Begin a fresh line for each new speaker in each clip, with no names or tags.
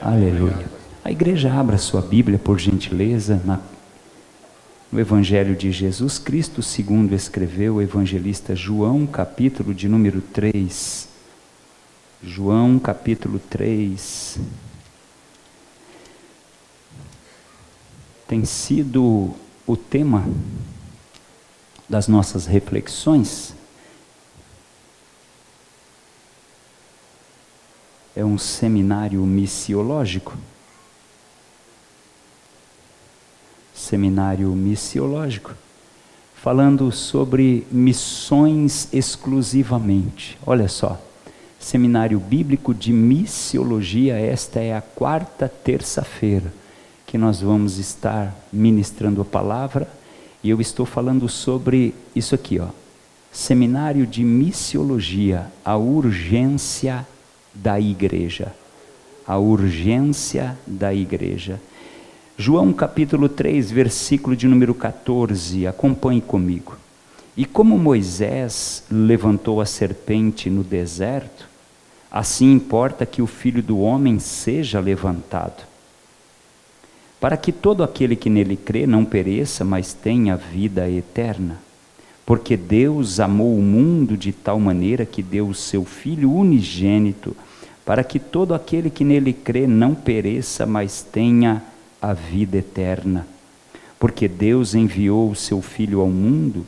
Aleluia. A igreja abra sua Bíblia, por gentileza, na, no Evangelho de Jesus Cristo, segundo escreveu o evangelista João, capítulo de número 3. João, capítulo 3. Tem sido o tema das nossas reflexões é um seminário missiológico. Seminário missiológico, falando sobre missões exclusivamente. Olha só, Seminário Bíblico de Missiologia, esta é a quarta terça-feira que nós vamos estar ministrando a palavra e eu estou falando sobre isso aqui, ó. Seminário de Missiologia, a urgência da igreja. A urgência da igreja. João capítulo 3, versículo de número 14, acompanhe comigo. E como Moisés levantou a serpente no deserto, assim importa que o filho do homem seja levantado, para que todo aquele que nele crê não pereça, mas tenha vida eterna. Porque Deus amou o mundo de tal maneira que deu o seu Filho unigênito para que todo aquele que nele crê não pereça, mas tenha a vida eterna. Porque Deus enviou o seu Filho ao mundo,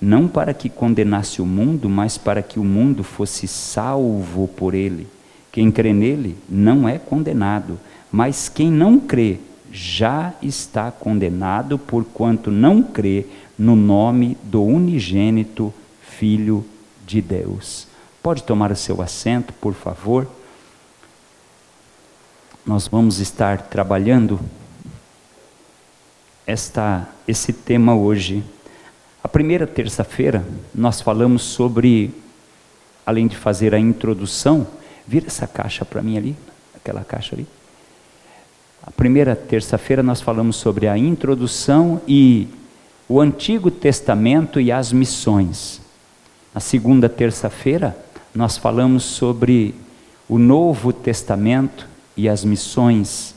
não para que condenasse o mundo, mas para que o mundo fosse salvo por ele. Quem crê nele não é condenado, mas quem não crê já está condenado, porquanto não crê no nome do unigênito Filho de Deus. Pode tomar o seu assento, por favor nós vamos estar trabalhando esta, esse tema hoje. A primeira terça-feira nós falamos sobre, além de fazer a introdução, vira essa caixa para mim ali, aquela caixa ali. A primeira terça-feira nós falamos sobre a introdução e o Antigo Testamento e as missões. Na segunda terça-feira nós falamos sobre o Novo Testamento e as missões.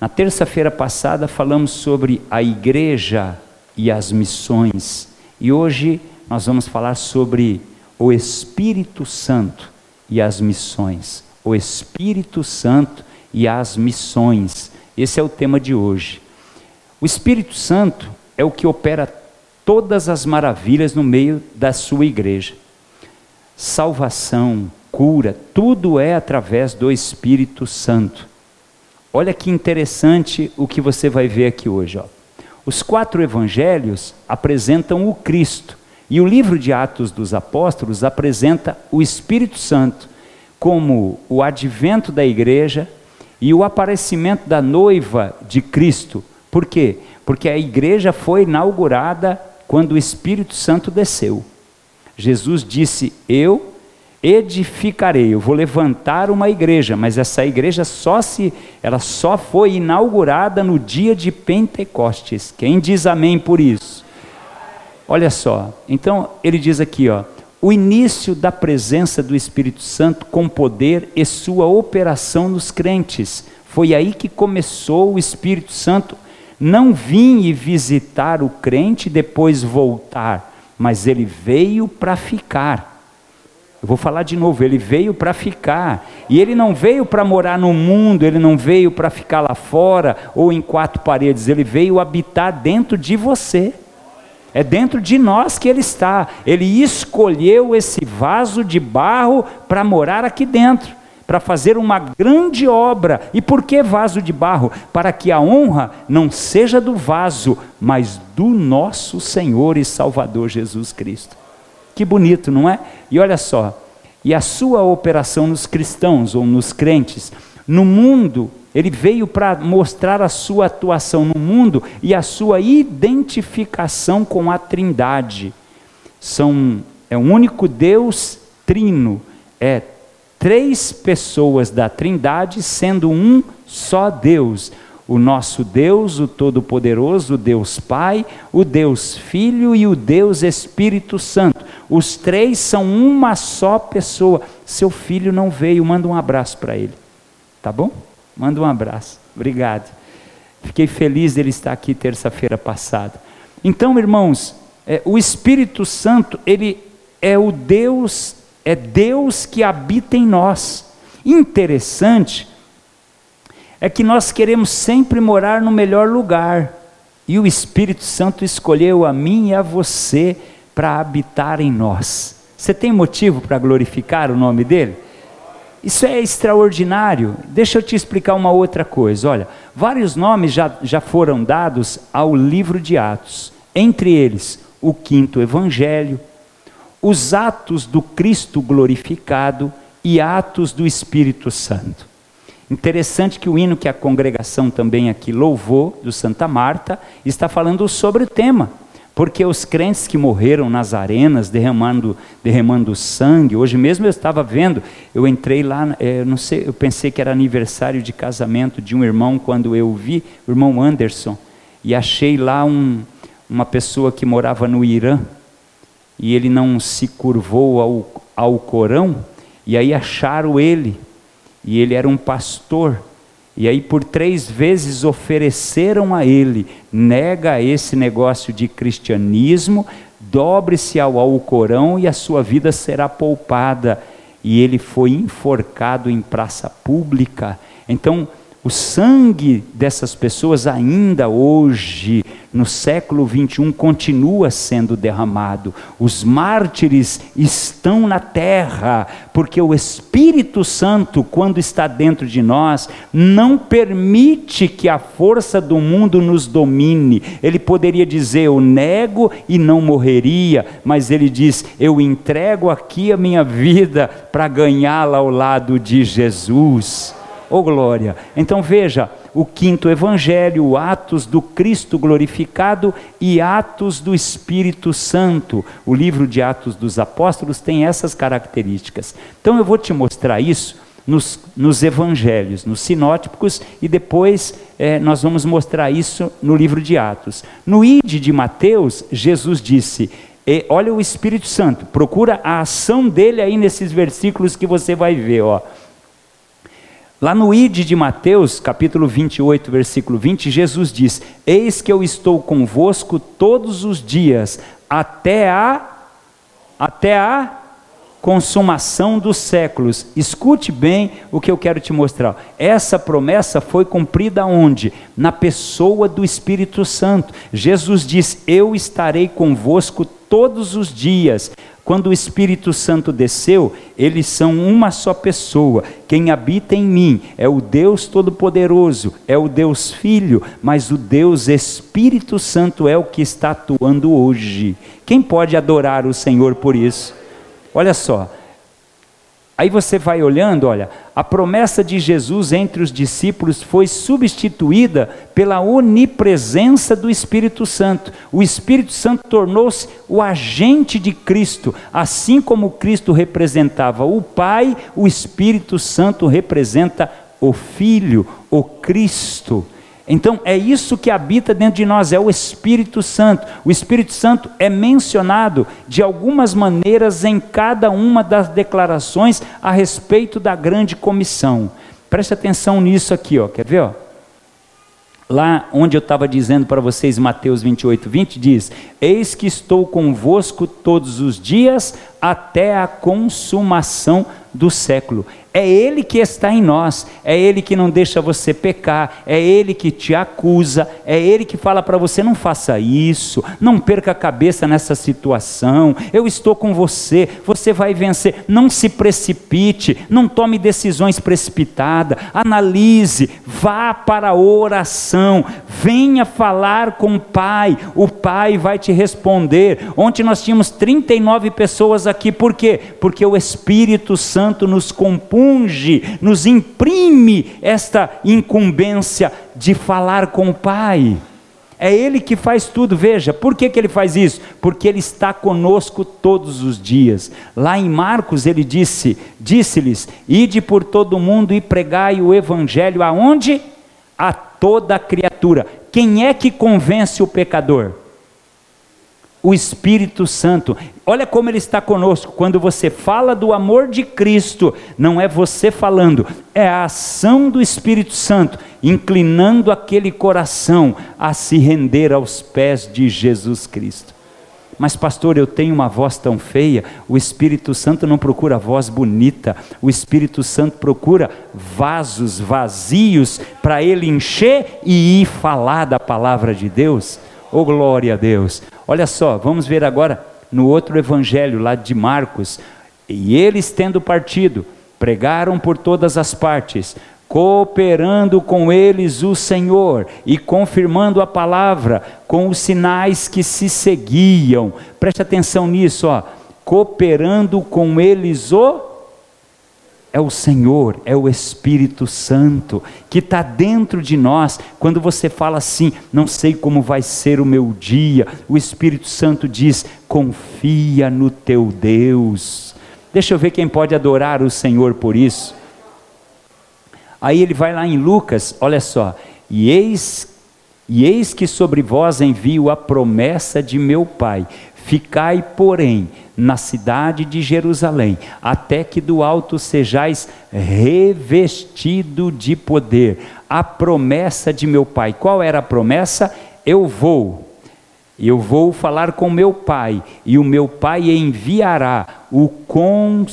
Na terça-feira passada falamos sobre a igreja e as missões. E hoje nós vamos falar sobre o Espírito Santo e as missões. O Espírito Santo e as missões. Esse é o tema de hoje. O Espírito Santo é o que opera todas as maravilhas no meio da sua igreja. Salvação, cura, tudo é através do Espírito Santo. Olha que interessante o que você vai ver aqui hoje. Ó. Os quatro evangelhos apresentam o Cristo e o livro de Atos dos Apóstolos apresenta o Espírito Santo como o advento da igreja e o aparecimento da noiva de Cristo. Por quê? Porque a igreja foi inaugurada quando o Espírito Santo desceu. Jesus disse: Eu edificarei, eu vou levantar uma igreja, mas essa igreja só se ela só foi inaugurada no dia de Pentecostes. Quem diz amém por isso? Olha só. Então, ele diz aqui, ó, o início da presença do Espírito Santo com poder e sua operação nos crentes. Foi aí que começou o Espírito Santo não vir e visitar o crente e depois voltar, mas ele veio para ficar. Eu vou falar de novo, ele veio para ficar. E ele não veio para morar no mundo, ele não veio para ficar lá fora ou em quatro paredes, ele veio habitar dentro de você. É dentro de nós que ele está. Ele escolheu esse vaso de barro para morar aqui dentro, para fazer uma grande obra. E por que vaso de barro? Para que a honra não seja do vaso, mas do nosso Senhor e Salvador Jesus Cristo. Que bonito, não é? E olha só, e a sua operação nos cristãos ou nos crentes, no mundo, ele veio para mostrar a sua atuação no mundo e a sua identificação com a Trindade. São é um único Deus trino, é três pessoas da Trindade sendo um só Deus o nosso Deus, o Todo-Poderoso, o Deus Pai, o Deus Filho e o Deus Espírito Santo. Os três são uma só pessoa. Seu filho não veio, manda um abraço para ele. Tá bom? Manda um abraço. Obrigado. Fiquei feliz dele estar aqui terça-feira passada. Então, irmãos, é, o Espírito Santo, ele é o Deus, é Deus que habita em nós. Interessante é que nós queremos sempre morar no melhor lugar. E o Espírito Santo escolheu a mim e a você para habitar em nós. Você tem motivo para glorificar o nome dele? Isso é extraordinário. Deixa eu te explicar uma outra coisa. Olha, vários nomes já, já foram dados ao livro de Atos. Entre eles, o quinto evangelho, os atos do Cristo glorificado e atos do Espírito Santo. Interessante que o hino que a congregação também aqui louvou, do Santa Marta, está falando sobre o tema. Porque os crentes que morreram nas arenas, derramando, derramando sangue, hoje mesmo eu estava vendo, eu entrei lá, é, não sei, eu pensei que era aniversário de casamento de um irmão, quando eu vi, o irmão Anderson, e achei lá um, uma pessoa que morava no Irã, e ele não se curvou ao, ao Corão, e aí acharam ele, e ele era um pastor, e aí por três vezes ofereceram a ele, nega esse negócio de cristianismo, dobre-se ao Alcorão e a sua vida será poupada. E ele foi enforcado em praça pública. Então, o sangue dessas pessoas ainda hoje, no século 21, continua sendo derramado. Os mártires estão na terra, porque o Espírito Santo, quando está dentro de nós, não permite que a força do mundo nos domine. Ele poderia dizer: Eu nego e não morreria, mas ele diz: Eu entrego aqui a minha vida para ganhá-la ao lado de Jesus. Oh glória! Então veja, o quinto evangelho, Atos do Cristo glorificado e Atos do Espírito Santo. O livro de Atos dos Apóstolos tem essas características. Então eu vou te mostrar isso nos, nos evangelhos, nos sinóticos, e depois é, nós vamos mostrar isso no livro de Atos. No ID de Mateus, Jesus disse. E olha o Espírito Santo, procura a ação dele aí nesses versículos que você vai ver, ó. Lá no ID de Mateus, capítulo 28, versículo 20, Jesus diz: Eis que eu estou convosco todos os dias, até a até a consumação dos séculos. Escute bem o que eu quero te mostrar. Essa promessa foi cumprida onde? Na pessoa do Espírito Santo. Jesus diz: Eu estarei convosco todos os dias quando o Espírito Santo desceu, eles são uma só pessoa. Quem habita em mim é o Deus Todo-Poderoso, é o Deus Filho, mas o Deus Espírito Santo é o que está atuando hoje. Quem pode adorar o Senhor por isso? Olha só, Aí você vai olhando, olha, a promessa de Jesus entre os discípulos foi substituída pela onipresença do Espírito Santo. O Espírito Santo tornou-se o agente de Cristo, assim como Cristo representava o Pai, o Espírito Santo representa o Filho, o Cristo. Então é isso que habita dentro de nós, é o Espírito Santo. O Espírito Santo é mencionado de algumas maneiras em cada uma das declarações a respeito da grande comissão. Preste atenção nisso aqui, ó. quer ver? Ó? Lá onde eu estava dizendo para vocês, Mateus 28, 20, diz: Eis que estou convosco todos os dias até a consumação do século. É Ele que está em nós, é Ele que não deixa você pecar, é Ele que te acusa, é Ele que fala para você: não faça isso, não perca a cabeça nessa situação, eu estou com você, você vai vencer. Não se precipite, não tome decisões precipitadas, analise, vá para a oração, venha falar com o Pai, o Pai vai te responder. Ontem nós tínhamos 39 pessoas aqui, por quê? Porque o Espírito Santo nos compõe unge, nos imprime esta incumbência de falar com o Pai. É Ele que faz tudo, veja, por que, que Ele faz isso? Porque Ele está conosco todos os dias. Lá em Marcos ele disse, disse-lhes, ide por todo o mundo e pregai o Evangelho aonde? A toda criatura. Quem é que convence o pecador? O Espírito Santo. Olha como ele está conosco. Quando você fala do amor de Cristo, não é você falando, é a ação do Espírito Santo, inclinando aquele coração a se render aos pés de Jesus Cristo. Mas, pastor, eu tenho uma voz tão feia. O Espírito Santo não procura voz bonita, o Espírito Santo procura vasos vazios para ele encher e ir falar da palavra de Deus. Oh, glória a Deus! Olha só, vamos ver agora no outro evangelho lá de Marcos. E eles, tendo partido, pregaram por todas as partes, cooperando com eles o Senhor e confirmando a palavra com os sinais que se seguiam. Preste atenção nisso, ó. Cooperando com eles o é o Senhor, é o Espírito Santo que está dentro de nós. Quando você fala assim, não sei como vai ser o meu dia, o Espírito Santo diz: confia no teu Deus. Deixa eu ver quem pode adorar o Senhor por isso. Aí ele vai lá em Lucas, olha só, e eis, e eis que sobre vós envio a promessa de meu Pai. Ficai, porém, na cidade de Jerusalém, até que do alto sejais revestido de poder. A promessa de meu pai. Qual era a promessa? Eu vou. Eu vou falar com meu pai, e o meu pai enviará o Consolador,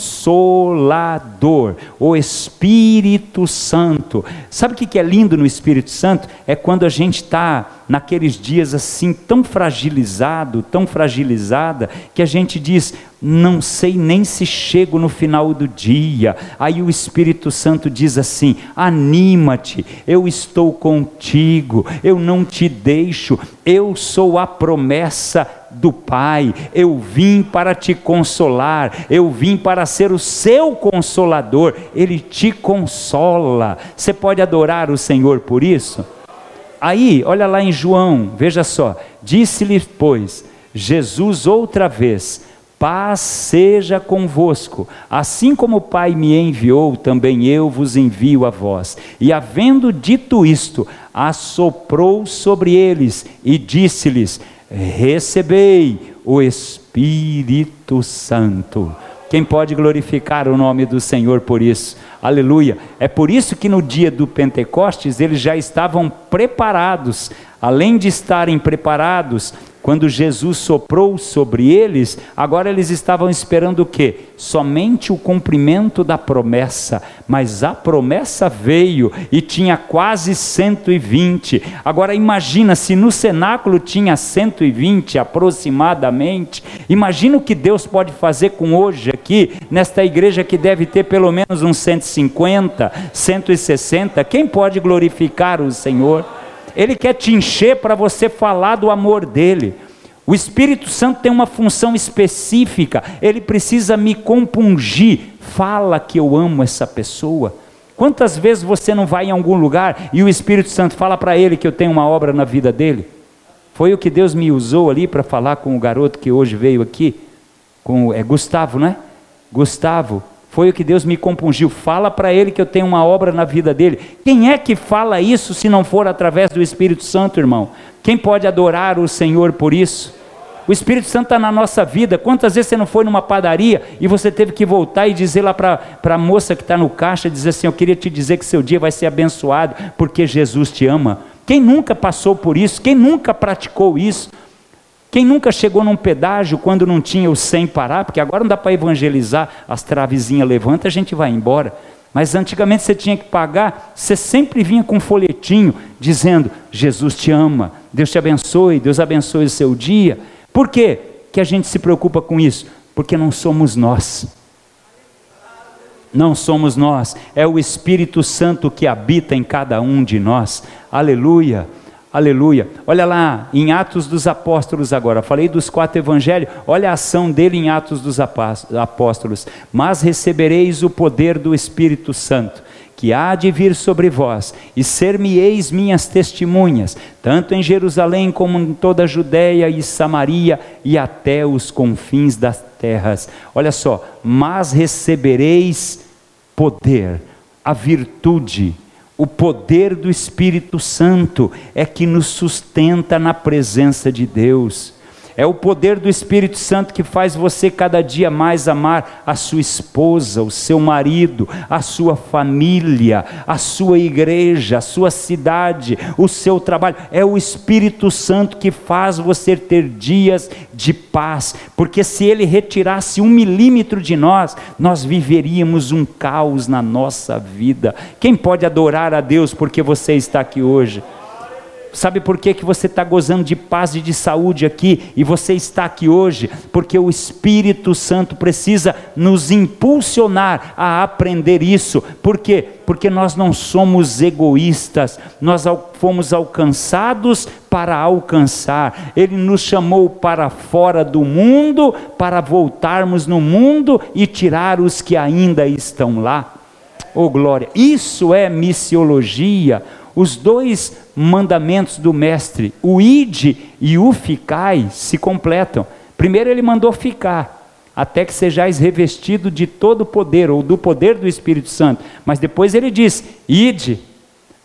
o Espírito Santo. Sabe o que é lindo no Espírito Santo? É quando a gente está naqueles dias assim tão fragilizado, tão fragilizada, que a gente diz: não sei nem se chego no final do dia. Aí o Espírito Santo diz assim: anima-te, eu estou contigo, eu não te deixo, eu sou a promessa do Pai, eu vim para te consolar, eu vim para ser o seu consolador, Ele te consola. Você pode adorar o Senhor por isso? Aí, olha lá em João, veja só, disse-lhe, pois, Jesus outra vez: Paz seja convosco. Assim como o Pai me enviou, também eu vos envio a vós. E havendo dito isto, assoprou sobre eles e disse-lhes: Recebei o Espírito Santo. Quem pode glorificar o nome do Senhor por isso? Aleluia. É por isso que no dia do Pentecostes eles já estavam preparados. Além de estarem preparados, quando Jesus soprou sobre eles, agora eles estavam esperando o quê? Somente o cumprimento da promessa. Mas a promessa veio e tinha quase 120. Agora imagina se no cenáculo tinha 120 aproximadamente. Imagina o que Deus pode fazer com hoje aqui, nesta igreja que deve ter pelo menos uns 150, 160. Quem pode glorificar o Senhor? Ele quer te encher para você falar do amor dele. O Espírito Santo tem uma função específica, ele precisa me compungir. Fala que eu amo essa pessoa. Quantas vezes você não vai em algum lugar e o Espírito Santo fala para ele que eu tenho uma obra na vida dele? Foi o que Deus me usou ali para falar com o garoto que hoje veio aqui, com é Gustavo, não é? Gustavo, foi o que Deus me compungiu. Fala para ele que eu tenho uma obra na vida dele. Quem é que fala isso se não for através do Espírito Santo, irmão? Quem pode adorar o Senhor por isso? O Espírito Santo está na nossa vida. Quantas vezes você não foi numa padaria e você teve que voltar e dizer lá para a moça que está no caixa, dizer assim, eu queria te dizer que seu dia vai ser abençoado, porque Jesus te ama. Quem nunca passou por isso? Quem nunca praticou isso? Quem nunca chegou num pedágio quando não tinha o sem parar, porque agora não dá para evangelizar, as travezinhas levanta, a gente vai embora. Mas antigamente você tinha que pagar, você sempre vinha com um folhetinho dizendo: Jesus te ama, Deus te abençoe, Deus abençoe o seu dia. Por quê que a gente se preocupa com isso? Porque não somos nós. Não somos nós, é o Espírito Santo que habita em cada um de nós. Aleluia. Aleluia. Olha lá em Atos dos Apóstolos agora. Falei dos quatro evangelhos. Olha a ação dele em Atos dos Apóstolos. Mas recebereis o poder do Espírito Santo, que há de vir sobre vós, e ser-me-eis minhas testemunhas, tanto em Jerusalém como em toda a Judéia e Samaria e até os confins das terras. Olha só, mas recebereis poder, a virtude o poder do Espírito Santo é que nos sustenta na presença de Deus. É o poder do Espírito Santo que faz você cada dia mais amar a sua esposa, o seu marido, a sua família, a sua igreja, a sua cidade, o seu trabalho. É o Espírito Santo que faz você ter dias de paz, porque se ele retirasse um milímetro de nós, nós viveríamos um caos na nossa vida. Quem pode adorar a Deus porque você está aqui hoje? Sabe por que, que você está gozando de paz e de saúde aqui e você está aqui hoje? Porque o Espírito Santo precisa nos impulsionar a aprender isso. Por quê? Porque nós não somos egoístas, nós fomos alcançados para alcançar. Ele nos chamou para fora do mundo, para voltarmos no mundo e tirar os que ainda estão lá. Oh glória! Isso é missiologia os dois mandamentos do Mestre, o ide e o ficai, se completam. Primeiro ele mandou ficar, até que sejais revestido de todo o poder, ou do poder do Espírito Santo. Mas depois ele diz: ide.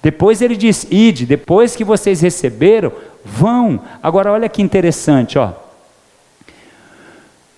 Depois ele diz: ide. Depois que vocês receberam, vão. Agora olha que interessante, ó.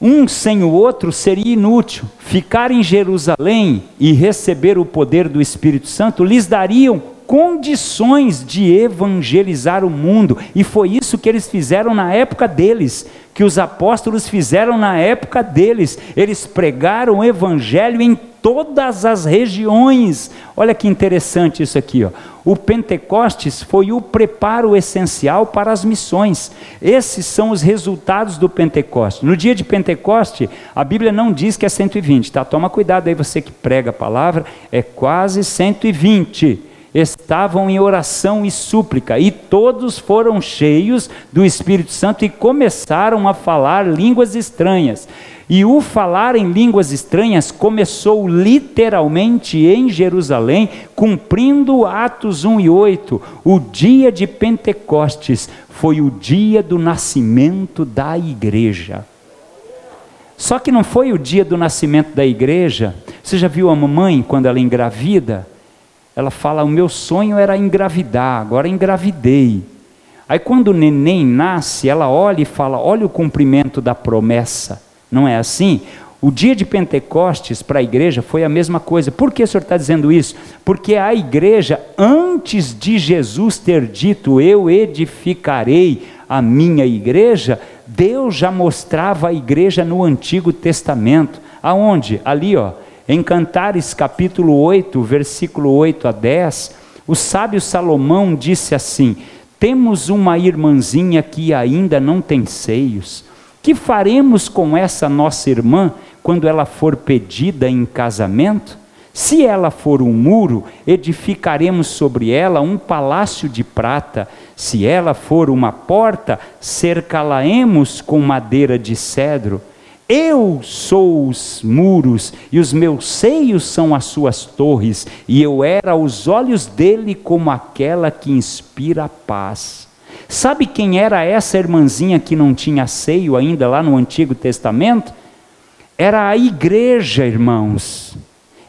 Um sem o outro seria inútil. Ficar em Jerusalém e receber o poder do Espírito Santo lhes dariam condições de evangelizar o mundo, e foi isso que eles fizeram na época deles, que os apóstolos fizeram na época deles. Eles pregaram o evangelho em todas as regiões. Olha que interessante isso aqui, ó. O Pentecostes foi o preparo essencial para as missões. Esses são os resultados do Pentecostes. No dia de Pentecoste, a Bíblia não diz que é 120, tá? Toma cuidado aí você que prega a palavra, é quase 120 estavam em oração e súplica, e todos foram cheios do Espírito Santo e começaram a falar línguas estranhas. E o falar em línguas estranhas começou literalmente em Jerusalém, cumprindo Atos 1 e 8. O dia de Pentecostes foi o dia do nascimento da igreja. Só que não foi o dia do nascimento da igreja. Você já viu a mamãe quando ela engravida? Ela fala: O meu sonho era engravidar, agora engravidei. Aí quando o neném nasce, ela olha e fala: Olha o cumprimento da promessa. Não é assim? O dia de Pentecostes para a igreja foi a mesma coisa. Por que o senhor está dizendo isso? Porque a igreja, antes de Jesus ter dito, Eu edificarei a minha igreja, Deus já mostrava a igreja no Antigo Testamento. Aonde? Ali, ó em Cantares capítulo 8, versículo 8 a 10, o sábio Salomão disse assim: Temos uma irmãzinha que ainda não tem seios. Que faremos com essa nossa irmã quando ela for pedida em casamento? Se ela for um muro, edificaremos sobre ela um palácio de prata. Se ela for uma porta, cercá-la-emos com madeira de cedro. Eu sou os muros, e os meus seios são as suas torres, e eu era aos olhos dele como aquela que inspira paz. Sabe quem era essa irmãzinha que não tinha seio ainda lá no Antigo Testamento? Era a igreja, irmãos.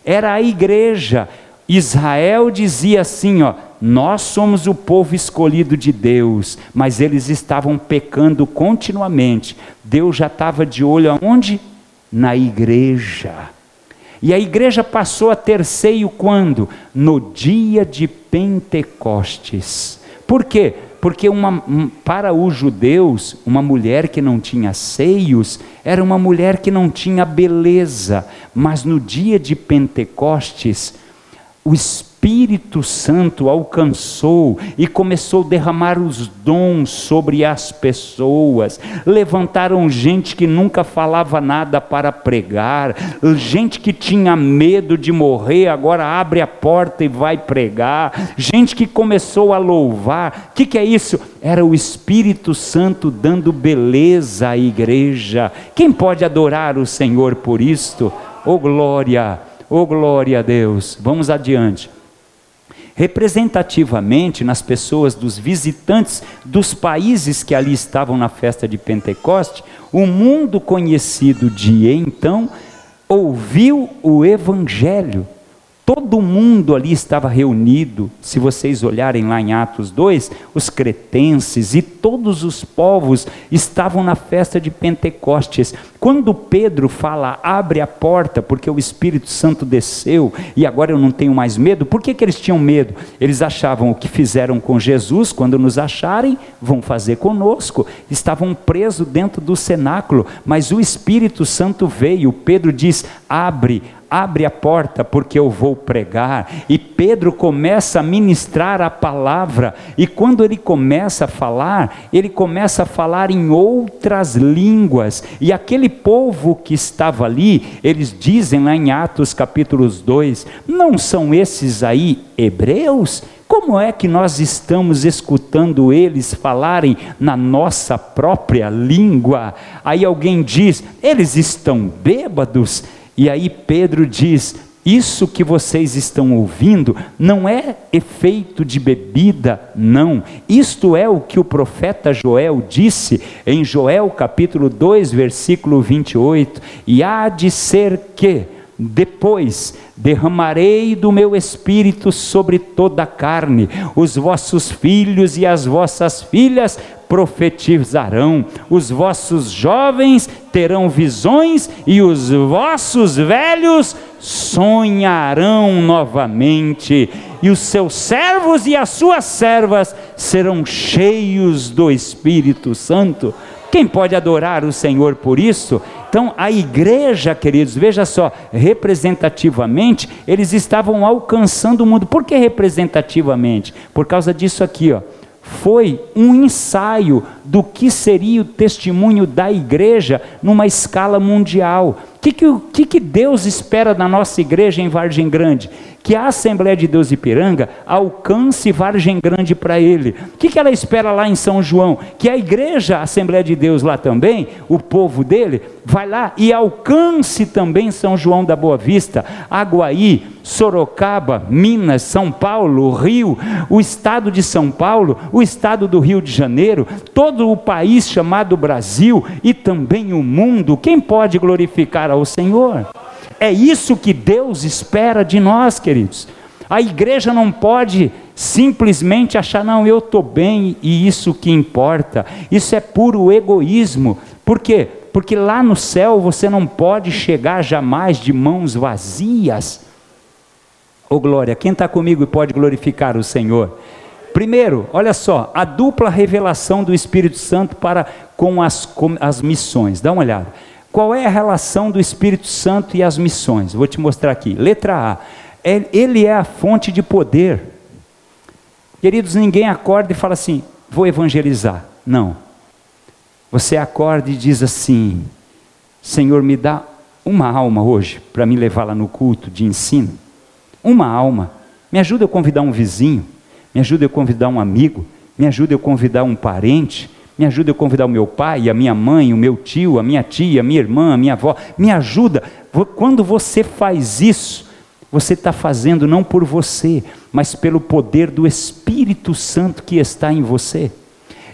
Era a igreja. Israel dizia assim, ó: nós somos o povo escolhido de Deus, mas eles estavam pecando continuamente. Deus já estava de olho aonde? Na igreja. E a igreja passou a ter seio quando? No dia de Pentecostes. Por quê? Porque uma, para os judeus, uma mulher que não tinha seios era uma mulher que não tinha beleza, mas no dia de Pentecostes, o Espírito Santo alcançou e começou a derramar os dons sobre as pessoas. Levantaram gente que nunca falava nada para pregar, gente que tinha medo de morrer, agora abre a porta e vai pregar, gente que começou a louvar. O que, que é isso? Era o Espírito Santo dando beleza à igreja. Quem pode adorar o Senhor por isto? Oh glória! Oh, glória a Deus. Vamos adiante. Representativamente, nas pessoas dos visitantes dos países que ali estavam na festa de Pentecoste, o mundo conhecido de então ouviu o Evangelho. Todo mundo ali estava reunido. Se vocês olharem lá em Atos 2, os cretenses e todos os povos estavam na festa de Pentecostes. Quando Pedro fala, abre a porta, porque o Espírito Santo desceu e agora eu não tenho mais medo, por que, que eles tinham medo? Eles achavam o que fizeram com Jesus, quando nos acharem, vão fazer conosco. Estavam presos dentro do cenáculo, mas o Espírito Santo veio. Pedro diz: abre, abre a porta porque eu vou pregar. E Pedro começa a ministrar a palavra, e quando ele começa a falar, ele começa a falar em outras línguas, e aquele povo que estava ali, eles dizem lá em Atos capítulos 2, não são esses aí hebreus? Como é que nós estamos escutando eles falarem na nossa própria língua? Aí alguém diz, eles estão bêbados. E aí Pedro diz: Isso que vocês estão ouvindo não é efeito de bebida, não. Isto é o que o profeta Joel disse em Joel capítulo 2, versículo 28. E há de ser que depois derramarei do meu espírito sobre toda a carne, os vossos filhos e as vossas filhas profetizarão, os vossos jovens terão visões e os vossos velhos sonharão novamente, e os seus servos e as suas servas serão cheios do Espírito Santo. Quem pode adorar o Senhor por isso? Então, a igreja, queridos, veja só, representativamente, eles estavam alcançando o mundo. Por que representativamente? Por causa disso aqui, ó. Foi um ensaio do que seria o testemunho da igreja numa escala mundial. O que, que, que Deus espera da nossa igreja em Vargem Grande? Que a Assembleia de Deus Ipiranga alcance Vargem Grande para ele. O que, que ela espera lá em São João? Que a igreja, a Assembleia de Deus lá também, o povo dele, vai lá e alcance também São João da Boa Vista, Aguaí, Sorocaba, Minas, São Paulo, Rio, o estado de São Paulo, o estado do Rio de Janeiro, todo o país chamado Brasil e também o mundo. Quem pode glorificar ao Senhor? É isso que Deus espera de nós, queridos. A igreja não pode simplesmente achar, não, eu estou bem e isso que importa. Isso é puro egoísmo. Por quê? Porque lá no céu você não pode chegar jamais de mãos vazias. Ô oh, glória, quem está comigo e pode glorificar o Senhor? Primeiro, olha só, a dupla revelação do Espírito Santo para com as, com as missões. Dá uma olhada. Qual é a relação do Espírito Santo e as missões? Vou te mostrar aqui. Letra A. É, ele é a fonte de poder. Queridos, ninguém acorda e fala assim: vou evangelizar. Não. Você acorda e diz assim: Senhor, me dá uma alma hoje para me levar lá no culto de ensino. Uma alma. Me ajuda a convidar um vizinho. Me ajuda a convidar um amigo. Me ajuda a convidar um parente me ajuda a convidar o meu pai, a minha mãe, o meu tio, a minha tia, a minha irmã, a minha avó. Me ajuda. Quando você faz isso, você está fazendo não por você, mas pelo poder do Espírito Santo que está em você.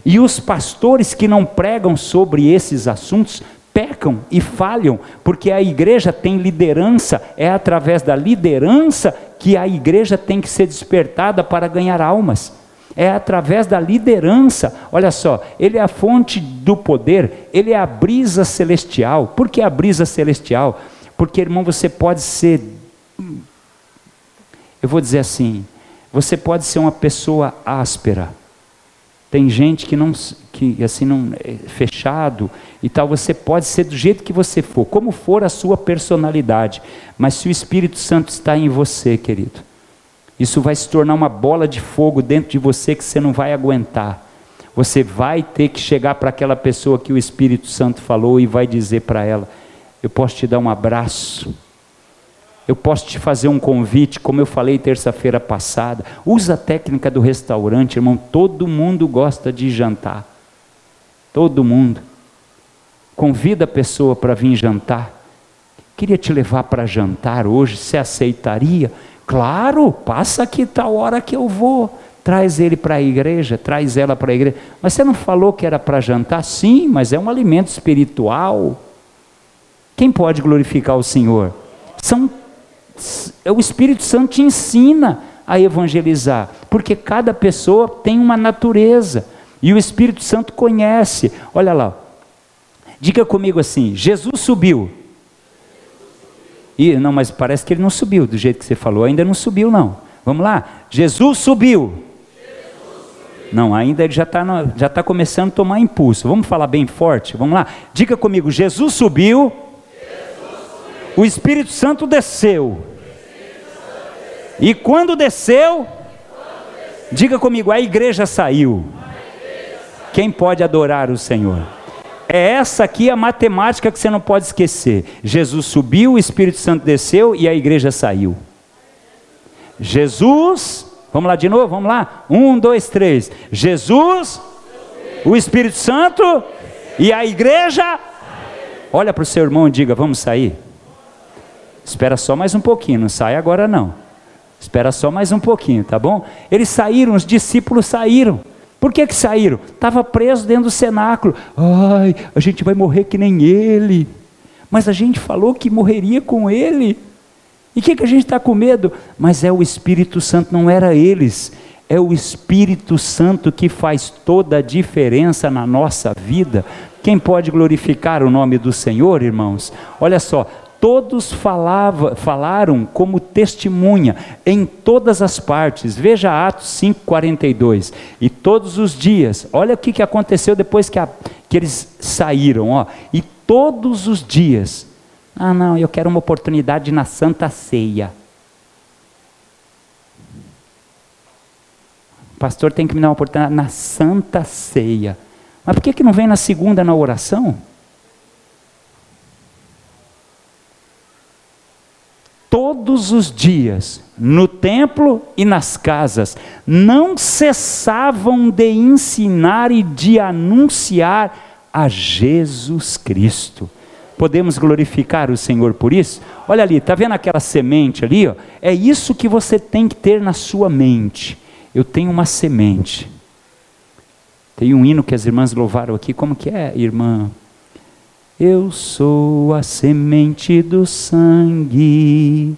E os pastores que não pregam sobre esses assuntos pecam e falham, porque a igreja tem liderança, é através da liderança que a igreja tem que ser despertada para ganhar almas é através da liderança. Olha só, ele é a fonte do poder, ele é a brisa celestial. Por que a brisa celestial? Porque, irmão, você pode ser. Eu vou dizer assim: você pode ser uma pessoa áspera. Tem gente que não, que assim não é fechado e tal. Você pode ser do jeito que você for, como for a sua personalidade. Mas se o Espírito Santo está em você, querido, isso vai se tornar uma bola de fogo dentro de você que você não vai aguentar. Você vai ter que chegar para aquela pessoa que o Espírito Santo falou e vai dizer para ela: Eu posso te dar um abraço. Eu posso te fazer um convite, como eu falei terça-feira passada. Usa a técnica do restaurante, irmão. Todo mundo gosta de jantar. Todo mundo. Convida a pessoa para vir jantar. Queria te levar para jantar hoje, você aceitaria? Claro, passa aqui tal hora que eu vou. Traz ele para a igreja, traz ela para a igreja. Mas você não falou que era para jantar? Sim, mas é um alimento espiritual. Quem pode glorificar o Senhor? São o Espírito Santo te ensina a evangelizar, porque cada pessoa tem uma natureza e o Espírito Santo conhece. Olha lá, diga comigo assim: Jesus subiu. E, não, mas parece que ele não subiu do jeito que você falou, ainda não subiu, não. Vamos lá? Jesus subiu. Não, ainda ele já está já tá começando a tomar impulso. Vamos falar bem forte? Vamos lá? Diga comigo: Jesus subiu, Jesus subiu. o Espírito Santo desceu. E quando desceu, diga comigo: a igreja saiu. Quem pode adorar o Senhor? É essa aqui a matemática que você não pode esquecer. Jesus subiu, o Espírito Santo desceu e a igreja saiu. Jesus, vamos lá de novo, vamos lá. Um, dois, três. Jesus, o Espírito Santo e a igreja. Olha para o seu irmão e diga: Vamos sair. Espera só mais um pouquinho, não sai agora não. Espera só mais um pouquinho, tá bom? Eles saíram, os discípulos saíram. Por que, que saíram? Estava preso dentro do cenáculo. Ai, a gente vai morrer que nem ele. Mas a gente falou que morreria com ele. E o que, que a gente está com medo? Mas é o Espírito Santo, não era eles. É o Espírito Santo que faz toda a diferença na nossa vida. Quem pode glorificar o nome do Senhor, irmãos? Olha só, todos falava, falaram como testemunha em todas as partes. Veja Atos 5,42. E todos os dias, olha o que, que aconteceu depois que, a, que eles saíram. Ó, e todos os dias ah, não, eu quero uma oportunidade na Santa Ceia. O pastor tem que me dar uma oportunidade na Santa Ceia. Mas por que, que não vem na segunda na oração? Todos os dias, no templo e nas casas, não cessavam de ensinar e de anunciar a Jesus Cristo. Podemos glorificar o Senhor por isso? Olha ali, está vendo aquela semente ali? Ó? É isso que você tem que ter na sua mente. Eu tenho uma semente. Tem um hino que as irmãs louvaram aqui, como que é, irmã? Eu sou a semente do sangue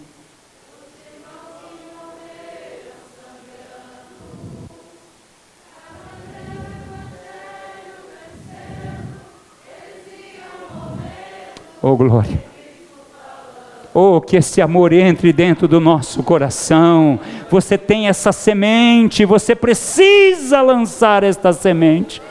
Oh, glória. Oh, que esse amor entre dentro do nosso coração. Você tem essa semente, você precisa lançar esta semente.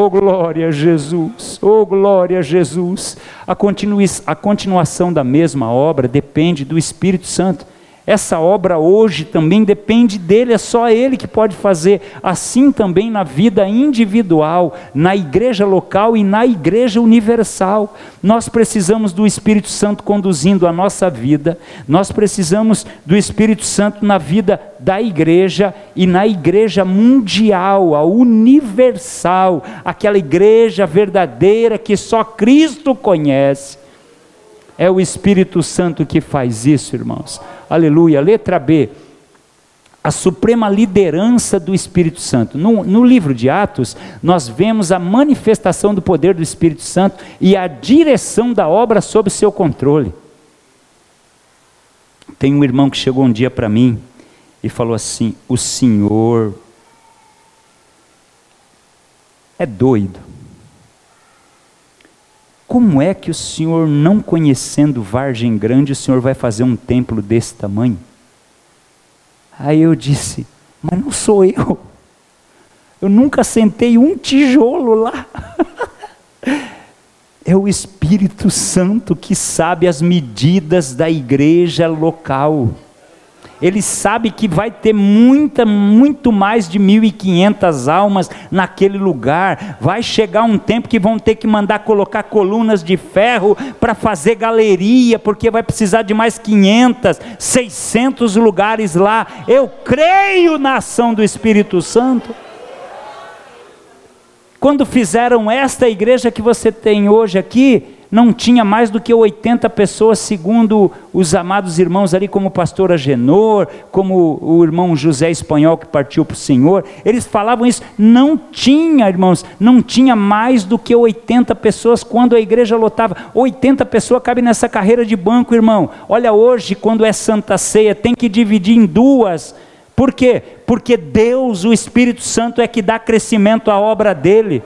Oh, glória a Jesus. Oh, glória a Jesus. A, continua, a continuação da mesma obra depende do Espírito Santo. Essa obra hoje também depende dele, é só ele que pode fazer. Assim também na vida individual, na igreja local e na igreja universal. Nós precisamos do Espírito Santo conduzindo a nossa vida, nós precisamos do Espírito Santo na vida da igreja e na igreja mundial, a universal, aquela igreja verdadeira que só Cristo conhece. É o Espírito Santo que faz isso, irmãos. Aleluia. Letra B. A suprema liderança do Espírito Santo. No, no, livro de Atos, nós vemos a manifestação do poder do Espírito Santo e a direção da obra sob seu controle. Tem um irmão que chegou um dia para mim e falou assim: O Senhor é doido. Como é que o senhor, não conhecendo Vargem Grande, o senhor vai fazer um templo desse tamanho? Aí eu disse: Mas não sou eu. Eu nunca sentei um tijolo lá. é o Espírito Santo que sabe as medidas da igreja local ele sabe que vai ter muita, muito mais de 1.500 almas naquele lugar. Vai chegar um tempo que vão ter que mandar colocar colunas de ferro para fazer galeria, porque vai precisar de mais 500, 600 lugares lá. Eu creio na ação do Espírito Santo. Quando fizeram esta igreja que você tem hoje aqui, não tinha mais do que 80 pessoas, segundo os amados irmãos ali, como o pastor Agenor, como o irmão José Espanhol que partiu para o Senhor. Eles falavam isso. Não tinha, irmãos, não tinha mais do que 80 pessoas quando a igreja lotava. 80 pessoas cabem nessa carreira de banco, irmão. Olha, hoje, quando é Santa Ceia, tem que dividir em duas. Por quê? Porque Deus, o Espírito Santo, é que dá crescimento à obra dele.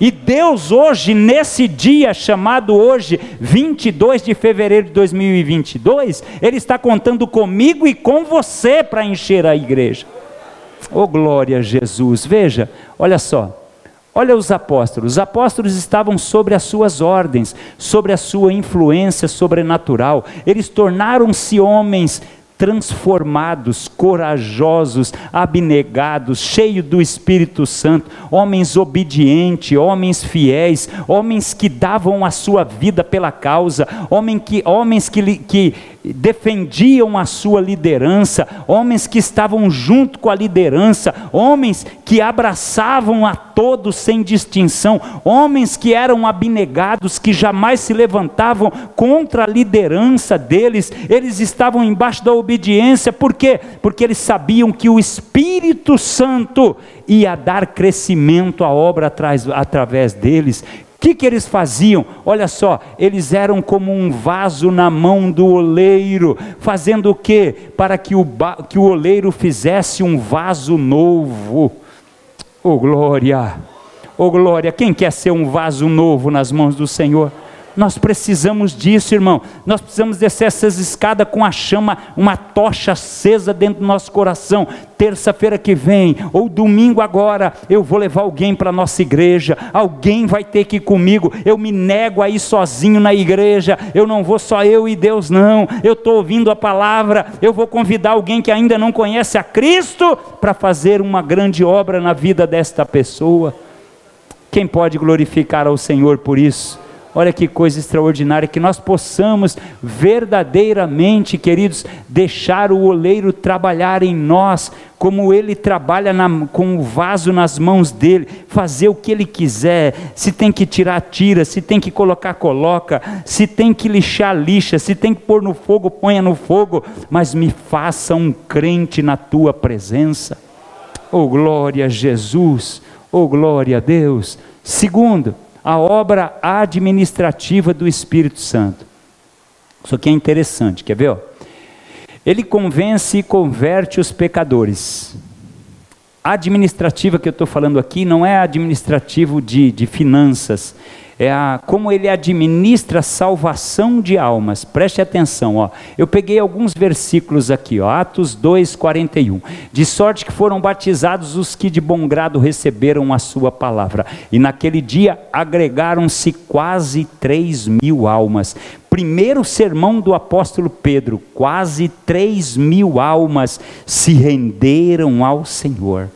E Deus hoje, nesse dia chamado hoje, 22 de fevereiro de 2022, Ele está contando comigo e com você para encher a igreja. Oh glória a Jesus! Veja, olha só. Olha os apóstolos. Os apóstolos estavam sobre as suas ordens, sobre a sua influência sobrenatural. Eles tornaram-se homens transformados, corajosos, abnegados, cheios do Espírito Santo, homens obedientes, homens fiéis, homens que davam a sua vida pela causa, homens que, homens que, que defendiam a sua liderança, homens que estavam junto com a liderança, homens que abraçavam a todos sem distinção, homens que eram abnegados, que jamais se levantavam contra a liderança deles, eles estavam embaixo da obediência, por quê? Porque eles sabiam que o Espírito Santo ia dar crescimento à obra através deles, o que, que eles faziam? Olha só, eles eram como um vaso na mão do oleiro, fazendo o que? Para que o, que o oleiro fizesse um vaso novo. Oh glória! Oh glória! Quem quer ser um vaso novo nas mãos do Senhor? Nós precisamos disso, irmão. Nós precisamos descer essas escadas com a chama, uma tocha acesa dentro do nosso coração. Terça-feira que vem, ou domingo agora, eu vou levar alguém para a nossa igreja. Alguém vai ter que ir comigo. Eu me nego a ir sozinho na igreja. Eu não vou só eu e Deus, não. Eu estou ouvindo a palavra. Eu vou convidar alguém que ainda não conhece a Cristo para fazer uma grande obra na vida desta pessoa. Quem pode glorificar ao Senhor por isso? Olha que coisa extraordinária, que nós possamos verdadeiramente, queridos, deixar o oleiro trabalhar em nós, como ele trabalha na, com o vaso nas mãos dele, fazer o que ele quiser. Se tem que tirar, tira. Se tem que colocar, coloca. Se tem que lixar, lixa. Se tem que pôr no fogo, ponha no fogo. Mas me faça um crente na tua presença. Oh, glória a Jesus. Oh, glória a Deus. Segundo, a obra administrativa do Espírito Santo. Isso aqui é interessante, quer ver? Ele convence e converte os pecadores. A administrativa que eu estou falando aqui não é administrativo de, de finanças, é a, como ele administra a salvação de almas. Preste atenção, ó. Eu peguei alguns versículos aqui, ó, Atos 2, 41. De sorte que foram batizados os que de bom grado receberam a sua palavra. E naquele dia agregaram-se quase 3 mil almas. Primeiro sermão do apóstolo Pedro, quase 3 mil almas se renderam ao Senhor.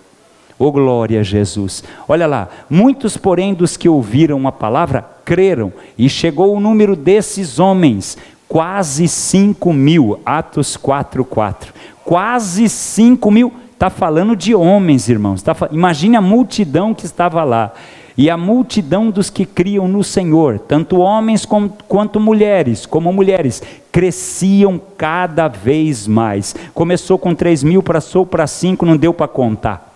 Oh glória a Jesus. Olha lá, muitos, porém, dos que ouviram a palavra creram, e chegou o número desses homens, quase 5 mil. Atos 4, 4. Quase 5 mil. Está falando de homens, irmãos. Tá, imagine a multidão que estava lá. E a multidão dos que criam no Senhor, tanto homens como, quanto mulheres, como mulheres, cresciam cada vez mais. Começou com 3 mil, passou para 5, não deu para contar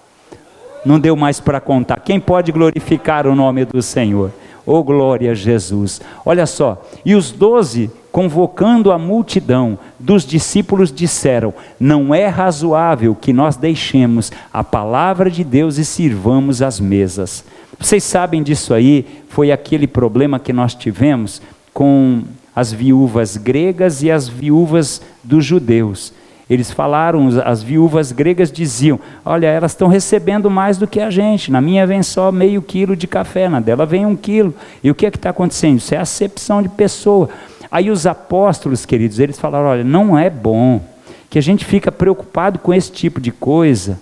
não deu mais para contar. Quem pode glorificar o nome do Senhor? Oh, glória a Jesus. Olha só, e os doze, convocando a multidão dos discípulos, disseram: Não é razoável que nós deixemos a palavra de Deus e sirvamos as mesas. Vocês sabem disso aí? Foi aquele problema que nós tivemos com as viúvas gregas e as viúvas dos judeus. Eles falaram, as viúvas gregas diziam: Olha, elas estão recebendo mais do que a gente. Na minha vem só meio quilo de café, na dela vem um quilo. E o que é que está acontecendo? Isso é acepção de pessoa. Aí os apóstolos, queridos, eles falaram: Olha, não é bom que a gente fica preocupado com esse tipo de coisa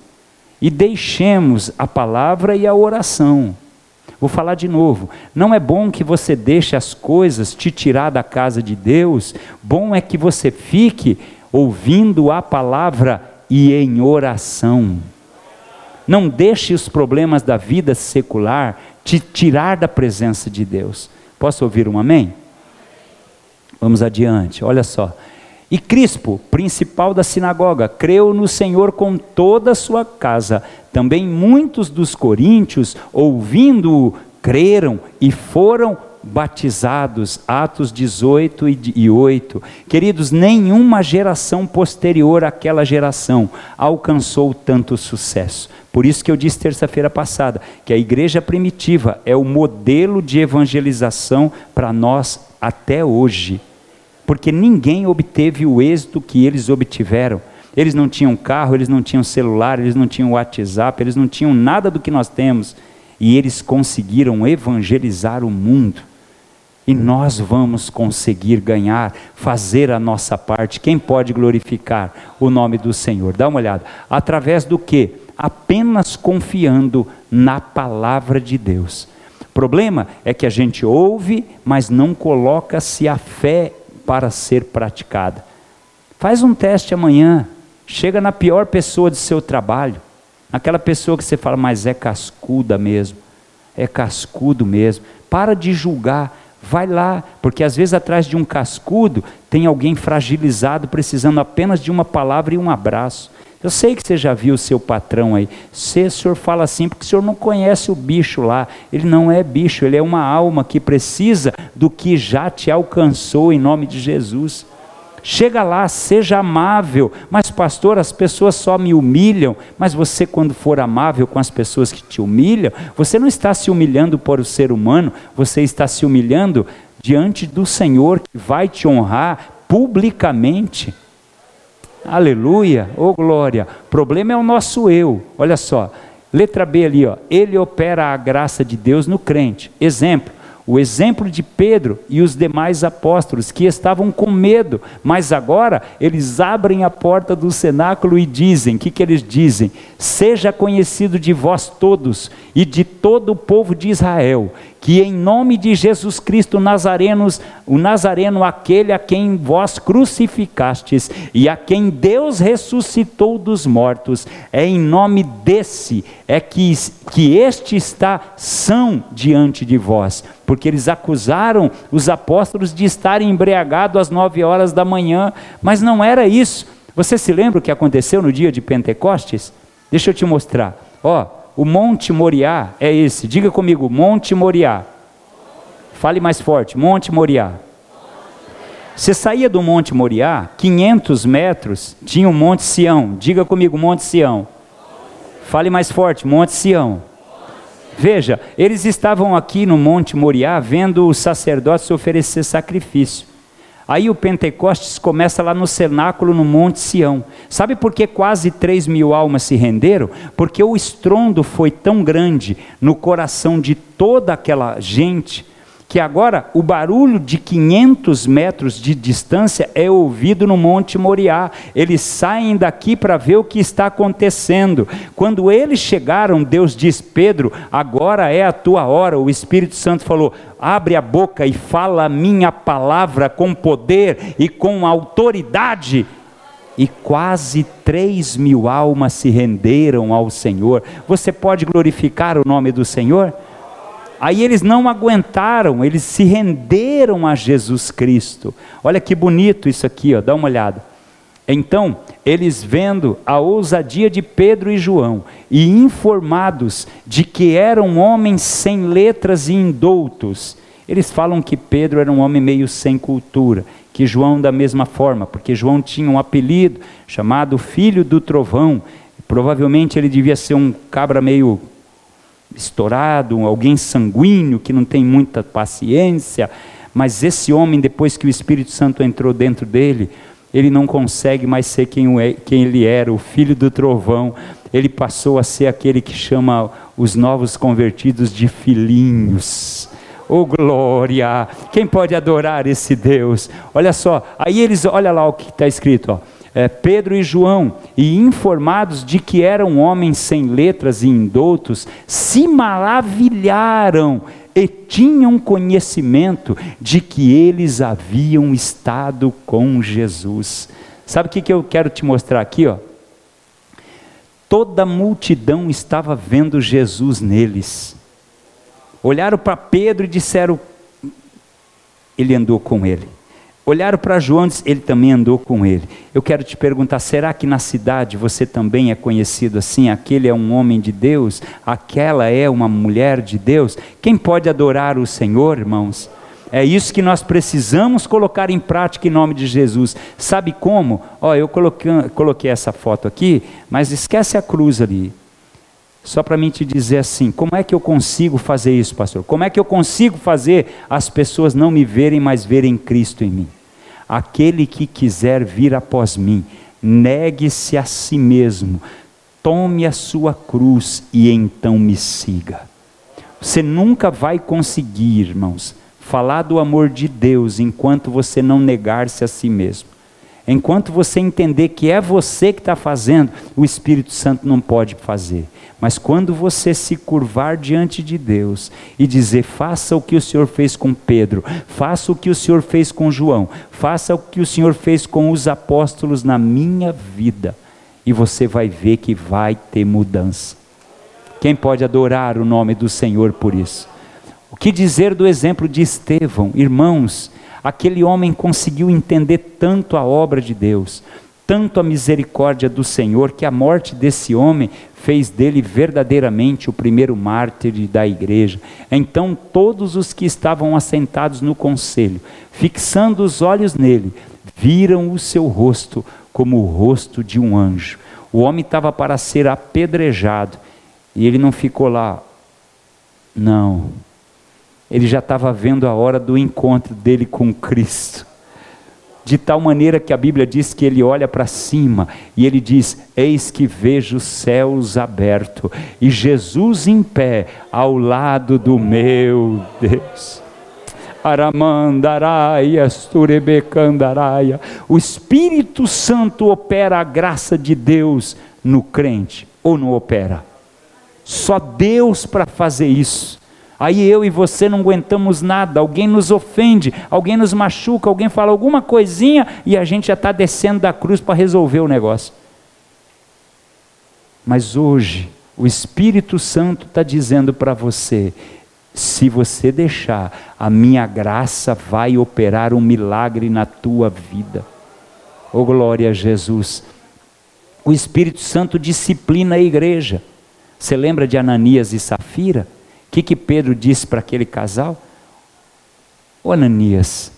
e deixemos a palavra e a oração. Vou falar de novo. Não é bom que você deixe as coisas te tirar da casa de Deus. Bom é que você fique ouvindo a palavra e em oração. Não deixe os problemas da vida secular te tirar da presença de Deus. Posso ouvir um amém? Vamos adiante, olha só. E Crispo, principal da sinagoga, creu no Senhor com toda a sua casa. Também muitos dos coríntios, ouvindo-o, creram e foram batizados, Atos 18 e 8. Queridos, nenhuma geração posterior àquela geração alcançou tanto sucesso. Por isso que eu disse terça-feira passada que a igreja primitiva é o modelo de evangelização para nós até hoje. Porque ninguém obteve o êxito que eles obtiveram. Eles não tinham carro, eles não tinham celular, eles não tinham WhatsApp, eles não tinham nada do que nós temos. E eles conseguiram evangelizar o mundo. E nós vamos conseguir ganhar, fazer a nossa parte. Quem pode glorificar o nome do Senhor? Dá uma olhada. Através do que? Apenas confiando na palavra de Deus. O problema é que a gente ouve, mas não coloca-se a fé para ser praticada. Faz um teste amanhã. Chega na pior pessoa do seu trabalho. Aquela pessoa que você fala, mas é cascuda mesmo. É cascudo mesmo. Para de julgar Vai lá, porque às vezes atrás de um cascudo tem alguém fragilizado, precisando apenas de uma palavra e um abraço. Eu sei que você já viu o seu patrão aí. Se o senhor fala assim, porque o senhor não conhece o bicho lá. Ele não é bicho, ele é uma alma que precisa do que já te alcançou em nome de Jesus. Chega lá, seja amável. Mas, pastor, as pessoas só me humilham. Mas você, quando for amável com as pessoas que te humilham, você não está se humilhando por o ser humano, você está se humilhando diante do Senhor que vai te honrar publicamente. Aleluia, oh glória. O problema é o nosso eu. Olha só, letra B ali, ó. Ele opera a graça de Deus no crente. Exemplo o exemplo de Pedro e os demais apóstolos que estavam com medo, mas agora eles abrem a porta do cenáculo e dizem: o que, que eles dizem? Seja conhecido de vós todos e de todo o povo de Israel, que em nome de Jesus Cristo Nazarenos, o Nazareno, aquele a quem vós crucificastes e a quem Deus ressuscitou dos mortos, é em nome desse é que, que este está são diante de vós, porque eles acusaram os apóstolos de estarem embriagados às nove horas da manhã, mas não era isso. Você se lembra o que aconteceu no dia de Pentecostes? Deixa eu te mostrar. Ó, o Monte Moriá é esse. Diga comigo, Monte Moriá. Fale mais forte, Monte Moriá. Você saía do Monte Moriá, 500 metros, tinha o Monte Sião. Diga comigo, Monte Sião. Fale mais forte, Monte Sião. Veja, eles estavam aqui no Monte Moriá vendo os sacerdotes oferecer sacrifício. Aí o Pentecostes começa lá no cenáculo no Monte Sião. Sabe por que quase 3 mil almas se renderam? Porque o estrondo foi tão grande no coração de toda aquela gente que agora o barulho de 500 metros de distância é ouvido no Monte Moriá. Eles saem daqui para ver o que está acontecendo. Quando eles chegaram, Deus diz: Pedro, agora é a tua hora. O Espírito Santo falou: abre a boca e fala a minha palavra com poder e com autoridade. E quase três mil almas se renderam ao Senhor. Você pode glorificar o nome do Senhor? Aí eles não aguentaram, eles se renderam a Jesus Cristo. Olha que bonito isso aqui, ó, dá uma olhada. Então, eles vendo a ousadia de Pedro e João e informados de que eram homens sem letras e indoutos, eles falam que Pedro era um homem meio sem cultura, que João da mesma forma, porque João tinha um apelido chamado Filho do Trovão. Provavelmente ele devia ser um cabra meio estourado, alguém sanguíneo, que não tem muita paciência, mas esse homem, depois que o Espírito Santo entrou dentro dele, ele não consegue mais ser quem, é, quem ele era, o filho do trovão. Ele passou a ser aquele que chama os novos convertidos de filhinhos. Oh glória! Quem pode adorar esse Deus? Olha só, aí eles, olha lá o que está escrito, ó é, Pedro e João, e informados de que eram homens sem letras e indoutos, se maravilharam e tinham conhecimento de que eles haviam estado com Jesus. Sabe o que, que eu quero te mostrar aqui? Ó? Toda a multidão estava vendo Jesus neles. Olharam para Pedro e disseram: Ele andou com ele. Olharam para João e disse, ele também andou com ele. Eu quero te perguntar, será que na cidade você também é conhecido assim? Aquele é um homem de Deus? Aquela é uma mulher de Deus? Quem pode adorar o Senhor, irmãos? É isso que nós precisamos colocar em prática em nome de Jesus. Sabe como? Ó, eu coloquei, coloquei essa foto aqui, mas esquece a cruz ali. Só para mim te dizer assim, como é que eu consigo fazer isso, pastor? Como é que eu consigo fazer as pessoas não me verem, mas verem Cristo em mim? Aquele que quiser vir após mim, negue-se a si mesmo, tome a sua cruz e então me siga. Você nunca vai conseguir, irmãos, falar do amor de Deus enquanto você não negar-se a si mesmo. Enquanto você entender que é você que está fazendo, o Espírito Santo não pode fazer. Mas quando você se curvar diante de Deus e dizer: faça o que o Senhor fez com Pedro, faça o que o Senhor fez com João, faça o que o Senhor fez com os apóstolos na minha vida, e você vai ver que vai ter mudança. Quem pode adorar o nome do Senhor por isso? O que dizer do exemplo de Estevão? Irmãos, aquele homem conseguiu entender tanto a obra de Deus, tanto a misericórdia do Senhor, que a morte desse homem fez dele verdadeiramente o primeiro mártir da igreja. Então todos os que estavam assentados no conselho, fixando os olhos nele, viram o seu rosto como o rosto de um anjo. O homem estava para ser apedrejado e ele não ficou lá. Não, ele já estava vendo a hora do encontro dele com Cristo. De tal maneira que a Bíblia diz que ele olha para cima e ele diz: Eis que vejo os céus abertos e Jesus em pé ao lado do meu Deus. Aramandaraia, Sturebecandaraia. O Espírito Santo opera a graça de Deus no crente, ou não opera? Só Deus para fazer isso. Aí eu e você não aguentamos nada, alguém nos ofende, alguém nos machuca, alguém fala alguma coisinha e a gente já está descendo da cruz para resolver o negócio. Mas hoje, o Espírito Santo está dizendo para você: se você deixar, a minha graça vai operar um milagre na tua vida. Oh glória a Jesus. O Espírito Santo disciplina a igreja. Você lembra de Ananias e Safira? Que, que Pedro disse para aquele casal? Ô Ananias,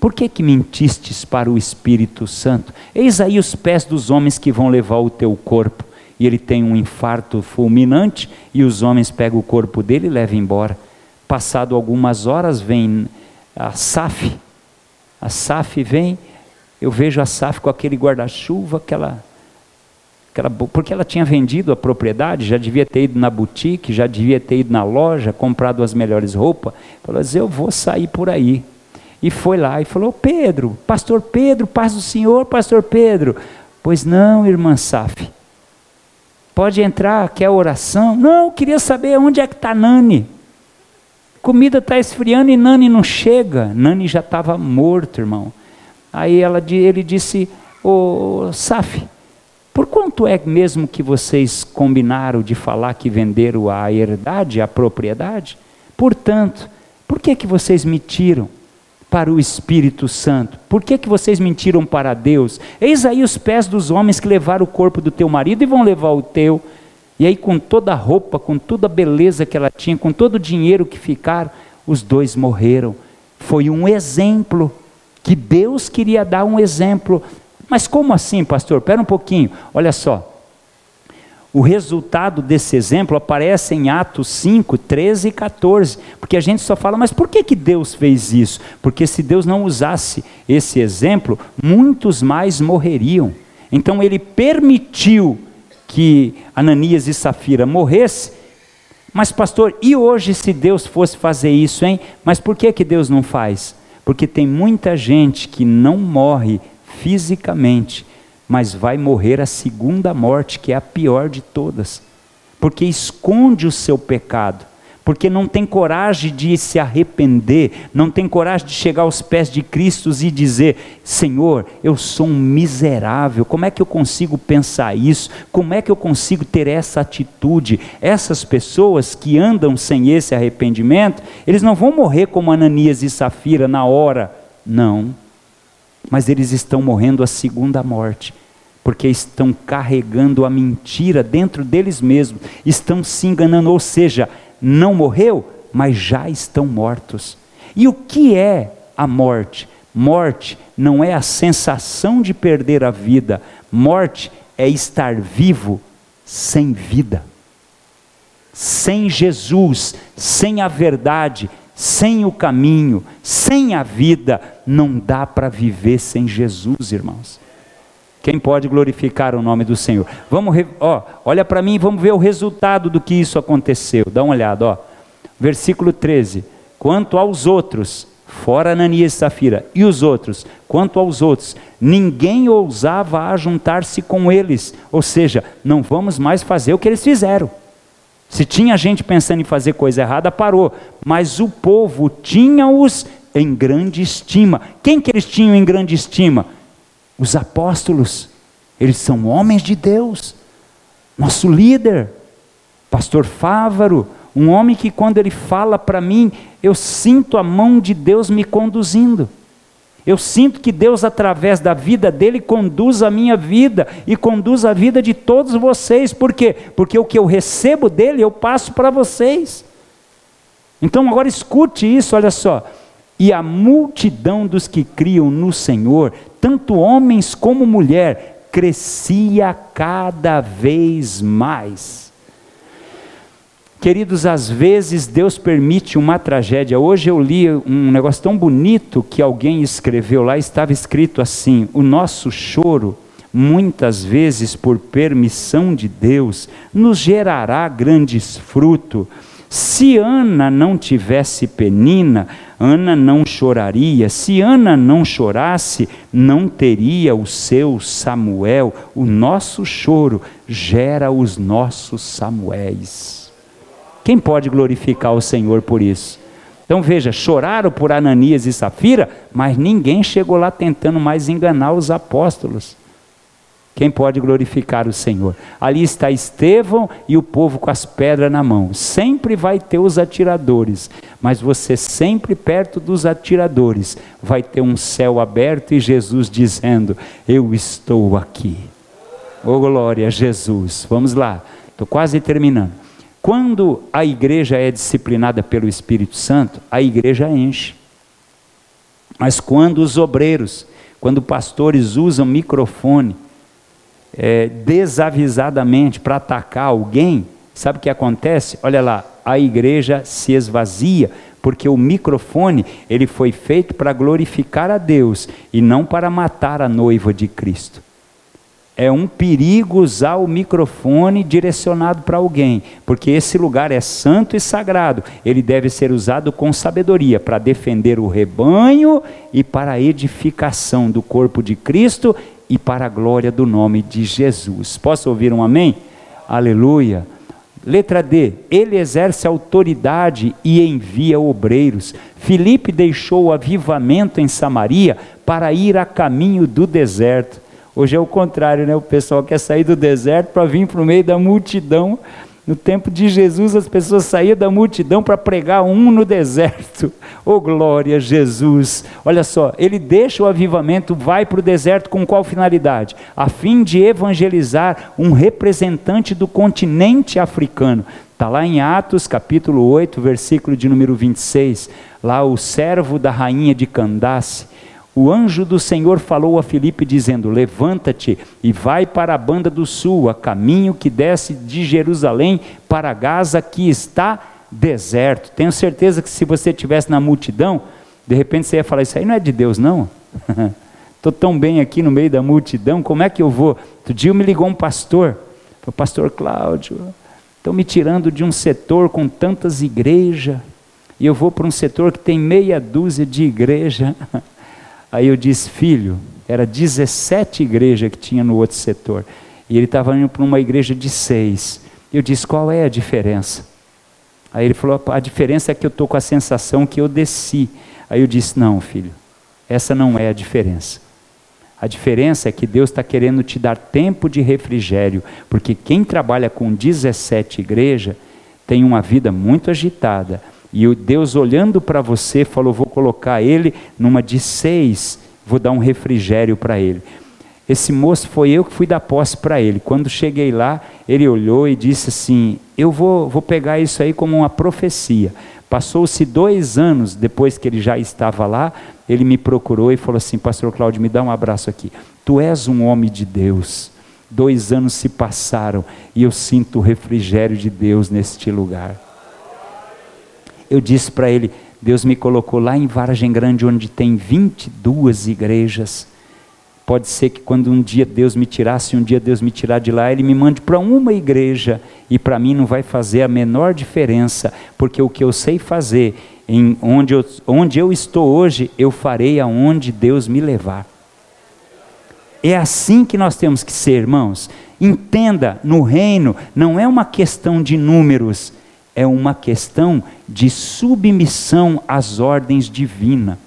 por que que mentistes para o Espírito Santo? Eis aí os pés dos homens que vão levar o teu corpo. E ele tem um infarto fulminante e os homens pegam o corpo dele e levam embora. Passado algumas horas vem a Saf. A Saf vem, eu vejo a Saf com aquele guarda-chuva, aquela porque ela tinha vendido a propriedade, já devia ter ido na boutique, já devia ter ido na loja, comprado as melhores roupas. Falou assim: Eu vou sair por aí. E foi lá e falou: Pedro, Pastor Pedro, paz do Senhor, Pastor Pedro. Pois não, irmã Saf. Pode entrar, quer oração? Não, queria saber onde é que está Nani. Comida está esfriando e Nani não chega. Nani já estava morto, irmão. Aí ela, ele disse: Ô Saf, por quanto é mesmo que vocês combinaram de falar que venderam a herdade, a propriedade? Portanto, por que que vocês mentiram para o Espírito Santo? Por que que vocês mentiram para Deus? Eis aí os pés dos homens que levaram o corpo do teu marido e vão levar o teu. E aí com toda a roupa, com toda a beleza que ela tinha, com todo o dinheiro que ficaram, os dois morreram. Foi um exemplo que Deus queria dar um exemplo mas como assim, pastor? Espera um pouquinho, olha só. O resultado desse exemplo aparece em Atos 5, 13 e 14, porque a gente só fala, mas por que, que Deus fez isso? Porque se Deus não usasse esse exemplo, muitos mais morreriam. Então ele permitiu que Ananias e Safira morressem, mas pastor, e hoje se Deus fosse fazer isso, hein? Mas por que, que Deus não faz? Porque tem muita gente que não morre fisicamente, mas vai morrer a segunda morte, que é a pior de todas, porque esconde o seu pecado, porque não tem coragem de se arrepender, não tem coragem de chegar aos pés de Cristo e dizer: Senhor, eu sou um miserável, como é que eu consigo pensar isso? Como é que eu consigo ter essa atitude? Essas pessoas que andam sem esse arrependimento, eles não vão morrer como Ananias e Safira na hora, não mas eles estão morrendo a segunda morte, porque estão carregando a mentira dentro deles mesmos, estão se enganando, ou seja, não morreu, mas já estão mortos. E o que é a morte? Morte não é a sensação de perder a vida, morte é estar vivo sem vida. Sem Jesus, sem a verdade, sem o caminho, sem a vida, não dá para viver sem Jesus, irmãos. Quem pode glorificar o nome do Senhor? Vamos, ó, olha para mim, vamos ver o resultado do que isso aconteceu. Dá uma olhada, ó. Versículo 13. Quanto aos outros, fora Ananias e Safira, e os outros, quanto aos outros, ninguém ousava ajuntar-se com eles, ou seja, não vamos mais fazer o que eles fizeram. Se tinha gente pensando em fazer coisa errada, parou, mas o povo tinha-os em grande estima. Quem que eles tinham em grande estima? Os apóstolos. Eles são homens de Deus. Nosso líder, pastor Fávaro, um homem que quando ele fala para mim, eu sinto a mão de Deus me conduzindo. Eu sinto que Deus, através da vida dele, conduz a minha vida e conduz a vida de todos vocês. Por quê? Porque o que eu recebo dele, eu passo para vocês. Então, agora escute isso, olha só. E a multidão dos que criam no Senhor, tanto homens como mulher, crescia cada vez mais. Queridos, às vezes Deus permite uma tragédia. Hoje eu li um negócio tão bonito que alguém escreveu lá, estava escrito assim: o nosso choro, muitas vezes por permissão de Deus, nos gerará grandes frutos. Se Ana não tivesse Penina, Ana não choraria. Se Ana não chorasse, não teria o seu Samuel. O nosso choro gera os nossos Samuéis. Quem pode glorificar o Senhor por isso? Então veja, choraram por Ananias e Safira, mas ninguém chegou lá tentando mais enganar os apóstolos. Quem pode glorificar o Senhor? Ali está Estevão e o povo com as pedras na mão. Sempre vai ter os atiradores, mas você sempre perto dos atiradores vai ter um céu aberto e Jesus dizendo: Eu estou aqui. Oh glória a Jesus. Vamos lá, estou quase terminando. Quando a igreja é disciplinada pelo Espírito Santo, a igreja enche. Mas quando os obreiros, quando pastores usam microfone é, desavisadamente para atacar alguém, sabe o que acontece? Olha lá, a igreja se esvazia, porque o microfone ele foi feito para glorificar a Deus e não para matar a noiva de Cristo é um perigo usar o microfone direcionado para alguém, porque esse lugar é santo e sagrado. Ele deve ser usado com sabedoria para defender o rebanho e para a edificação do corpo de Cristo e para a glória do nome de Jesus. Posso ouvir um amém? Aleluia. Letra D, ele exerce autoridade e envia obreiros. Filipe deixou o avivamento em Samaria para ir a caminho do deserto. Hoje é o contrário, né? O pessoal quer sair do deserto para vir para o meio da multidão. No tempo de Jesus, as pessoas saíam da multidão para pregar um no deserto. Oh, glória Jesus! Olha só, ele deixa o avivamento, vai para o deserto com qual finalidade? A fim de evangelizar um representante do continente africano. Está lá em Atos capítulo 8, versículo de número 26. Lá o servo da rainha de Candace o anjo do Senhor falou a Filipe, dizendo: Levanta-te e vai para a banda do sul, a caminho que desce de Jerusalém para Gaza, que está deserto. Tenho certeza que se você estivesse na multidão, de repente você ia falar: Isso aí não é de Deus, não? Estou tão bem aqui no meio da multidão, como é que eu vou? Outro dia me ligou um pastor, o pastor Cláudio, estão me tirando de um setor com tantas igrejas, e eu vou para um setor que tem meia dúzia de igreja. Aí eu disse, filho, era 17 igrejas que tinha no outro setor. E ele estava indo para uma igreja de seis. Eu disse, qual é a diferença? Aí ele falou, a diferença é que eu estou com a sensação que eu desci. Aí eu disse, não, filho, essa não é a diferença. A diferença é que Deus está querendo te dar tempo de refrigério, porque quem trabalha com 17 igrejas tem uma vida muito agitada, e o Deus olhando para você falou: Vou colocar ele numa de seis, vou dar um refrigério para ele. Esse moço foi eu que fui dar posse para ele. Quando cheguei lá, ele olhou e disse assim: Eu vou, vou pegar isso aí como uma profecia. Passou-se dois anos depois que ele já estava lá, ele me procurou e falou assim: Pastor Cláudio, me dá um abraço aqui. Tu és um homem de Deus. Dois anos se passaram e eu sinto o refrigério de Deus neste lugar. Eu disse para ele: Deus me colocou lá em Vargem Grande, onde tem 22 igrejas. Pode ser que quando um dia Deus me tirasse, um dia Deus me tirar de lá, Ele me mande para uma igreja e para mim não vai fazer a menor diferença, porque o que eu sei fazer, em onde eu, onde eu estou hoje, eu farei aonde Deus me levar. É assim que nós temos que ser, irmãos. Entenda, no reino não é uma questão de números, é uma questão de submissão às ordens divinas.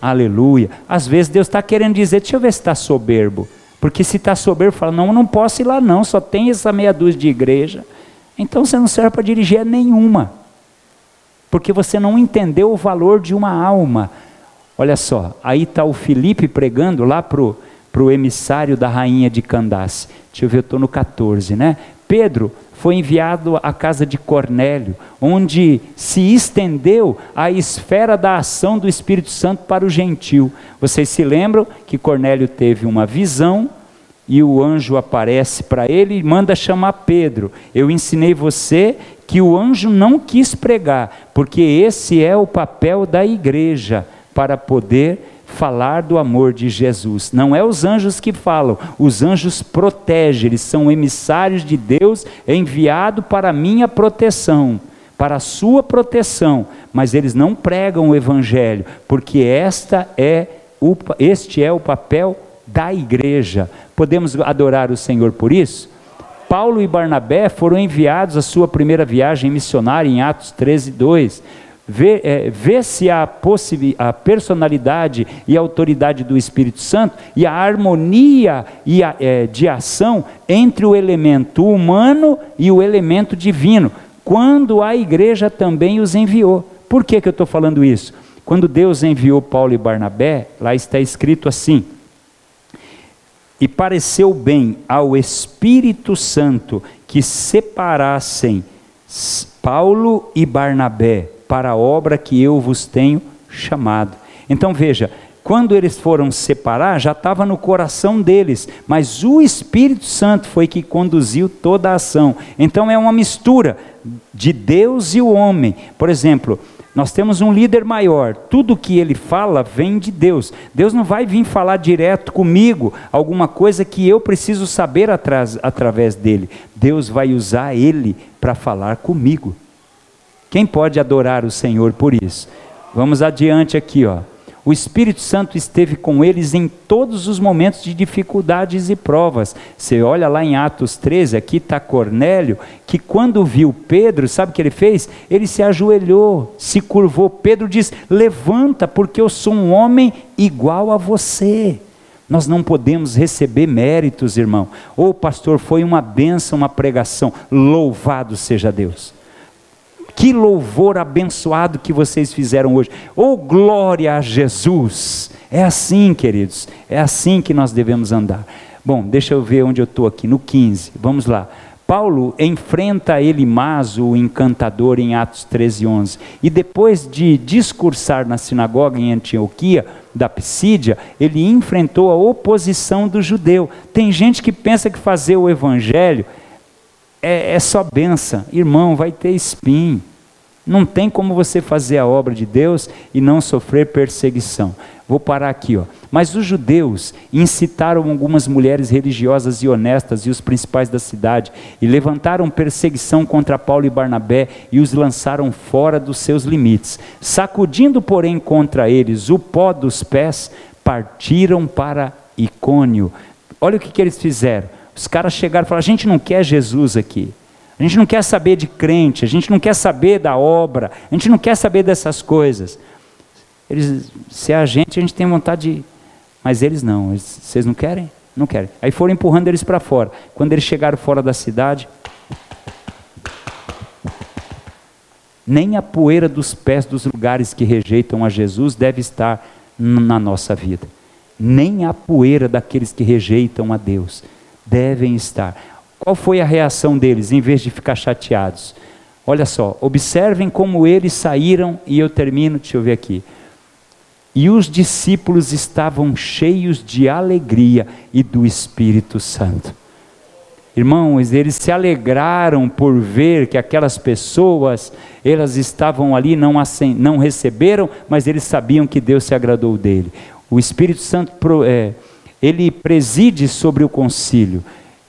Aleluia. Às vezes Deus está querendo dizer, deixa eu ver se está soberbo. Porque se está soberbo, fala, não, não posso ir lá não, só tem essa meia dúzia de igreja. Então você não serve para dirigir nenhuma. Porque você não entendeu o valor de uma alma. Olha só, aí está o Felipe pregando lá para o emissário da rainha de Candace. Deixa eu ver, eu estou no 14, né? Pedro foi enviado à casa de Cornélio, onde se estendeu a esfera da ação do Espírito Santo para o gentil. Vocês se lembram que Cornélio teve uma visão e o anjo aparece para ele e manda chamar Pedro. Eu ensinei você que o anjo não quis pregar, porque esse é o papel da igreja para poder falar do amor de Jesus. Não é os anjos que falam, os anjos protegem, eles são emissários de Deus enviado para minha proteção, para a sua proteção, mas eles não pregam o evangelho, porque esta é o, este é o papel da igreja. Podemos adorar o Senhor por isso? Paulo e Barnabé foram enviados à sua primeira viagem missionária em Atos 13, 2 Vê, é, vê se a, a personalidade e a autoridade do Espírito Santo e a harmonia e a, é, de ação entre o elemento humano e o elemento divino, quando a igreja também os enviou. Por que, que eu estou falando isso? Quando Deus enviou Paulo e Barnabé, lá está escrito assim: E pareceu bem ao Espírito Santo que separassem Paulo e Barnabé para a obra que eu vos tenho chamado. Então veja, quando eles foram separar, já estava no coração deles, mas o Espírito Santo foi que conduziu toda a ação. Então é uma mistura de Deus e o homem. Por exemplo, nós temos um líder maior, tudo que ele fala vem de Deus. Deus não vai vir falar direto comigo alguma coisa que eu preciso saber atras, através dele. Deus vai usar ele para falar comigo. Quem pode adorar o Senhor por isso? Vamos adiante aqui, ó. O Espírito Santo esteve com eles em todos os momentos de dificuldades e provas. Você olha lá em Atos 13, aqui está Cornélio, que quando viu Pedro, sabe o que ele fez? Ele se ajoelhou, se curvou. Pedro diz: Levanta, porque eu sou um homem igual a você. Nós não podemos receber méritos, irmão. Ou, oh, pastor, foi uma benção, uma pregação. Louvado seja Deus. Que louvor abençoado que vocês fizeram hoje. Oh, glória a Jesus. É assim, queridos. É assim que nós devemos andar. Bom, deixa eu ver onde eu estou aqui. No 15. Vamos lá. Paulo enfrenta Elimás, o encantador, em Atos 13, 11. E depois de discursar na sinagoga em Antioquia, da Psídia, ele enfrentou a oposição do judeu. Tem gente que pensa que fazer o evangelho é, é só benção. Irmão, vai ter espinho. Não tem como você fazer a obra de Deus e não sofrer perseguição. Vou parar aqui, ó. Mas os judeus incitaram algumas mulheres religiosas e honestas e os principais da cidade e levantaram perseguição contra Paulo e Barnabé e os lançaram fora dos seus limites. Sacudindo, porém, contra eles o pó dos pés, partiram para Icônio. Olha o que, que eles fizeram os caras chegaram e falaram: a gente não quer Jesus aqui. A gente não quer saber de crente, a gente não quer saber da obra, a gente não quer saber dessas coisas. Eles, se é a gente, a gente tem vontade de. Mas eles não, eles, vocês não querem? Não querem. Aí foram empurrando eles para fora. Quando eles chegaram fora da cidade, nem a poeira dos pés dos lugares que rejeitam a Jesus deve estar na nossa vida. Nem a poeira daqueles que rejeitam a Deus devem estar. Qual foi a reação deles, em vez de ficar chateados? Olha só, observem como eles saíram, e eu termino, deixa eu ver aqui. E os discípulos estavam cheios de alegria e do Espírito Santo. Irmãos, eles se alegraram por ver que aquelas pessoas, elas estavam ali, não, não receberam, mas eles sabiam que Deus se agradou dele. O Espírito Santo, é, ele preside sobre o concílio.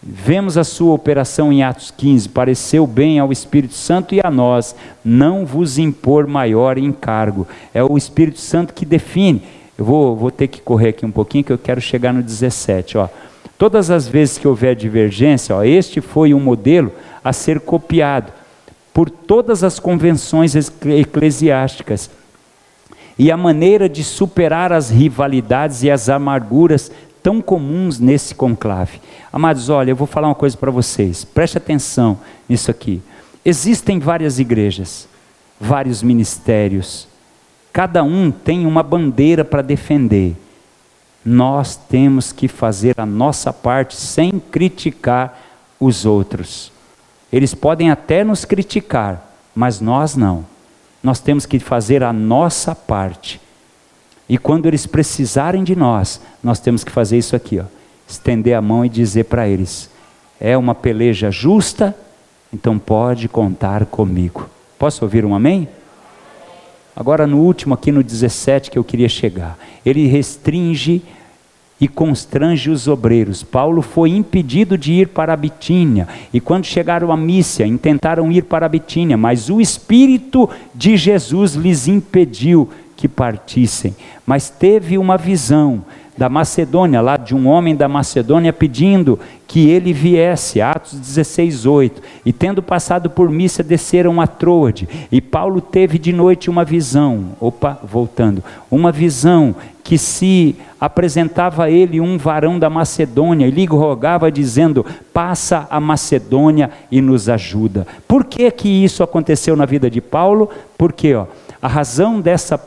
Vemos a sua operação em Atos 15, pareceu bem ao Espírito Santo e a nós, não vos impor maior encargo. É o Espírito Santo que define. Eu vou, vou ter que correr aqui um pouquinho, que eu quero chegar no 17. Ó. Todas as vezes que houver divergência, ó, este foi um modelo a ser copiado por todas as convenções eclesiásticas. E a maneira de superar as rivalidades e as amarguras tão comuns nesse conclave. Amados, olha, eu vou falar uma coisa para vocês, preste atenção nisso aqui. Existem várias igrejas, vários ministérios, cada um tem uma bandeira para defender. Nós temos que fazer a nossa parte sem criticar os outros. Eles podem até nos criticar, mas nós não. Nós temos que fazer a nossa parte e quando eles precisarem de nós, nós temos que fazer isso aqui, ó. Estender a mão e dizer para eles: é uma peleja justa, então pode contar comigo. Posso ouvir um amém? Agora no último aqui no 17 que eu queria chegar. Ele restringe e constrange os obreiros. Paulo foi impedido de ir para a Bitínia, e quando chegaram a Mícia, intentaram ir para a Bitínia, mas o Espírito de Jesus lhes impediu que partissem, mas teve uma visão da Macedônia, lá de um homem da Macedônia pedindo que ele viesse, Atos 16, 8. E tendo passado por Missa, desceram a Troade. E Paulo teve de noite uma visão, opa, voltando, uma visão que se apresentava a ele um varão da Macedônia e lhe rogava dizendo: "Passa a Macedônia e nos ajuda". Por que que isso aconteceu na vida de Paulo? Porque, ó, a razão dessa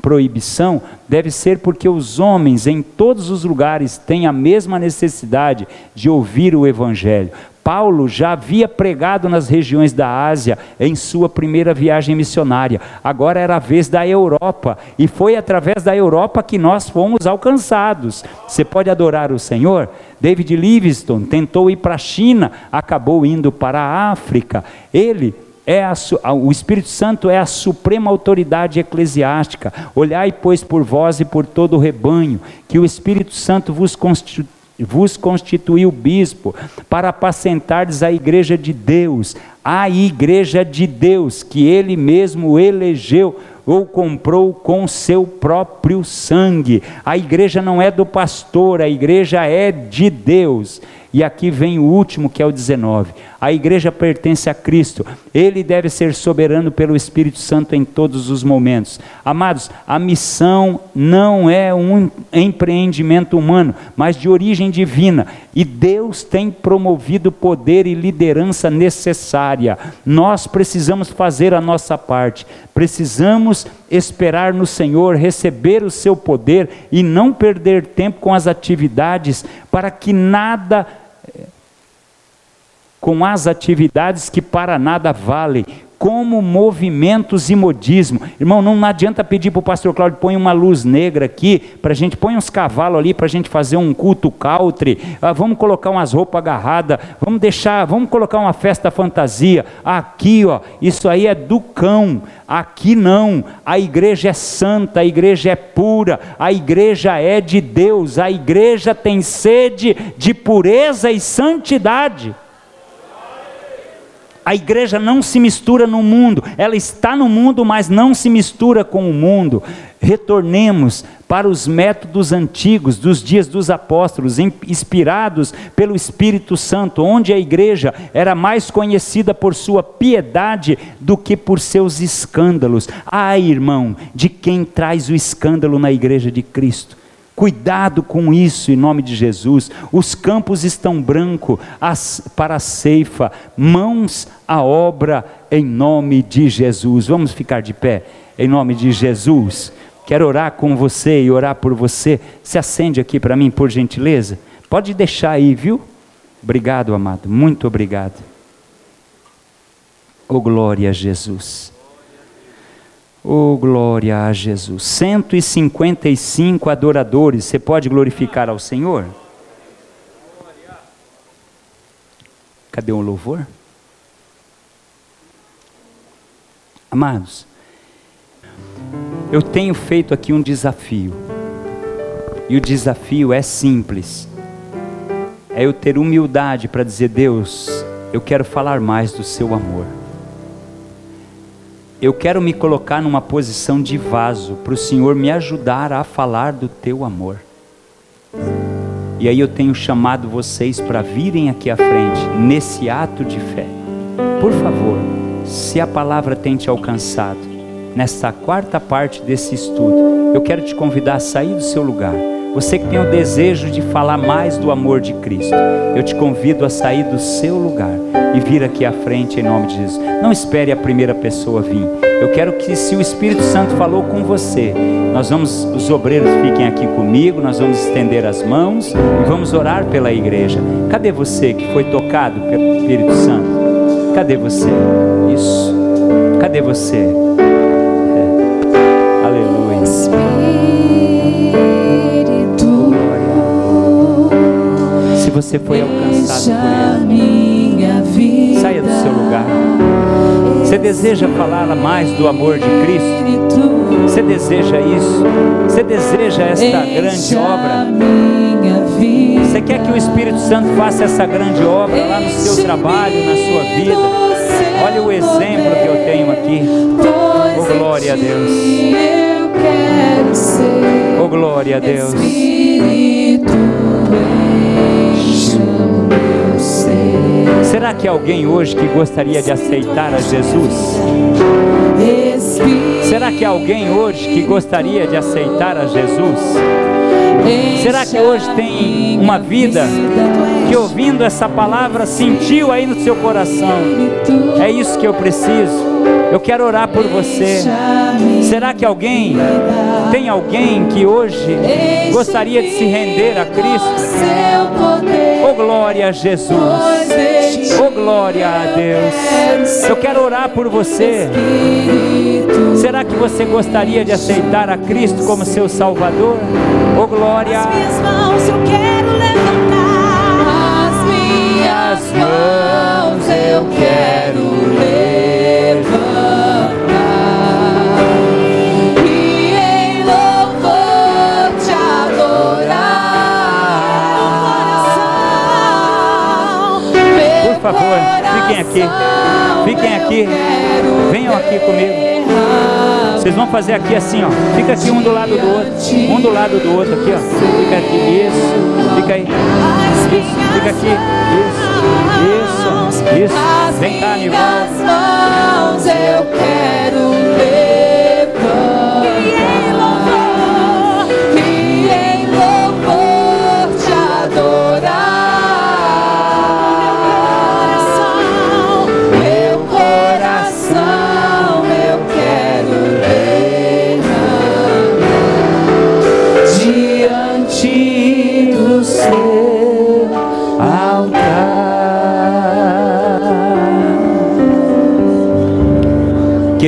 proibição deve ser porque os homens em todos os lugares têm a mesma necessidade de ouvir o Evangelho. Paulo já havia pregado nas regiões da Ásia em sua primeira viagem missionária. Agora era a vez da Europa, e foi através da Europa que nós fomos alcançados. Você pode adorar o Senhor? David Livingstone tentou ir para a China, acabou indo para a África. Ele é a, o Espírito Santo é a suprema autoridade eclesiástica. Olhai, pois, por vós e por todo o rebanho, que o Espírito Santo vos, constitu, vos constituiu bispo, para apacentardes a igreja de Deus, a igreja de Deus, que ele mesmo elegeu ou comprou com seu próprio sangue. A igreja não é do pastor, a igreja é de Deus. E aqui vem o último, que é o 19. A igreja pertence a Cristo. Ele deve ser soberano pelo Espírito Santo em todos os momentos. Amados, a missão não é um empreendimento humano, mas de origem divina. E Deus tem promovido poder e liderança necessária. Nós precisamos fazer a nossa parte. Precisamos esperar no Senhor, receber o seu poder e não perder tempo com as atividades para que nada com as atividades que para nada valem, como movimentos e modismo. Irmão, não adianta pedir para o pastor Cláudio, põe uma luz negra aqui, para a gente, põe uns cavalos ali para a gente fazer um culto country, ah, vamos colocar umas roupas agarradas, vamos deixar, vamos colocar uma festa fantasia. Aqui, ó, isso aí é do cão. Aqui não, a igreja é santa, a igreja é pura, a igreja é de Deus, a igreja tem sede de pureza e santidade. A igreja não se mistura no mundo, ela está no mundo, mas não se mistura com o mundo. Retornemos para os métodos antigos dos dias dos apóstolos, inspirados pelo Espírito Santo, onde a igreja era mais conhecida por sua piedade do que por seus escândalos. Ai, irmão, de quem traz o escândalo na igreja de Cristo? Cuidado com isso em nome de Jesus. Os campos estão brancos para a ceifa, mãos à obra em nome de Jesus. Vamos ficar de pé em nome de Jesus. Quero orar com você e orar por você. Se acende aqui para mim, por gentileza. Pode deixar aí, viu? Obrigado, amado. Muito obrigado. Oh, glória a Jesus. Oh, glória a Jesus. 155 adoradores. Você pode glorificar ao Senhor? Cadê o louvor? Amados, eu tenho feito aqui um desafio. E o desafio é simples. É eu ter humildade para dizer: Deus, eu quero falar mais do seu amor. Eu quero me colocar numa posição de vaso para o Senhor me ajudar a falar do teu amor. E aí eu tenho chamado vocês para virem aqui à frente, nesse ato de fé. Por favor, se a palavra tem te alcançado, nesta quarta parte desse estudo, eu quero te convidar a sair do seu lugar. Você que tem o desejo de falar mais do amor de Cristo, eu te convido a sair do seu lugar e vir aqui à frente em nome de Jesus. Não espere a primeira pessoa vir. Eu quero que, se o Espírito Santo falou com você, nós vamos, os obreiros fiquem aqui comigo, nós vamos estender as mãos e vamos orar pela igreja. Cadê você que foi tocado pelo Espírito Santo? Cadê você? Isso. Cadê você? Você foi alcançado por Ele. Saia do seu lugar. Você deseja falar mais do amor de Cristo? Você deseja isso? Você deseja esta grande obra? Você quer que o Espírito Santo faça essa grande obra lá no seu trabalho, na sua vida? Olha o exemplo que eu tenho aqui. Oh, glória a Deus. Oh, glória a Deus. Será que alguém hoje que gostaria de aceitar a Jesus? Será que alguém hoje que gostaria de aceitar a Jesus? Será que hoje tem uma vida que ouvindo essa palavra sentiu aí no seu coração? É isso que eu preciso. Eu quero orar por você. Será que alguém tem alguém que hoje gostaria de se render a Cristo? Oh glória a Jesus. Oh glória a Deus. Eu quero orar por você. Será que você gostaria de aceitar a Cristo como seu Salvador? Oh glória. As minhas mãos eu quero levantar. As minhas mãos eu quero favor, aqui. Fiquem aqui. Venham aqui comigo. Vocês vão fazer aqui assim, ó. Fica aqui um do lado do outro. Um do lado do outro aqui, ó. Fica aqui. Isso. Fica aí. Isso. Fica aqui. Isso. Isso. Isso. Vem cá, mãos Eu quero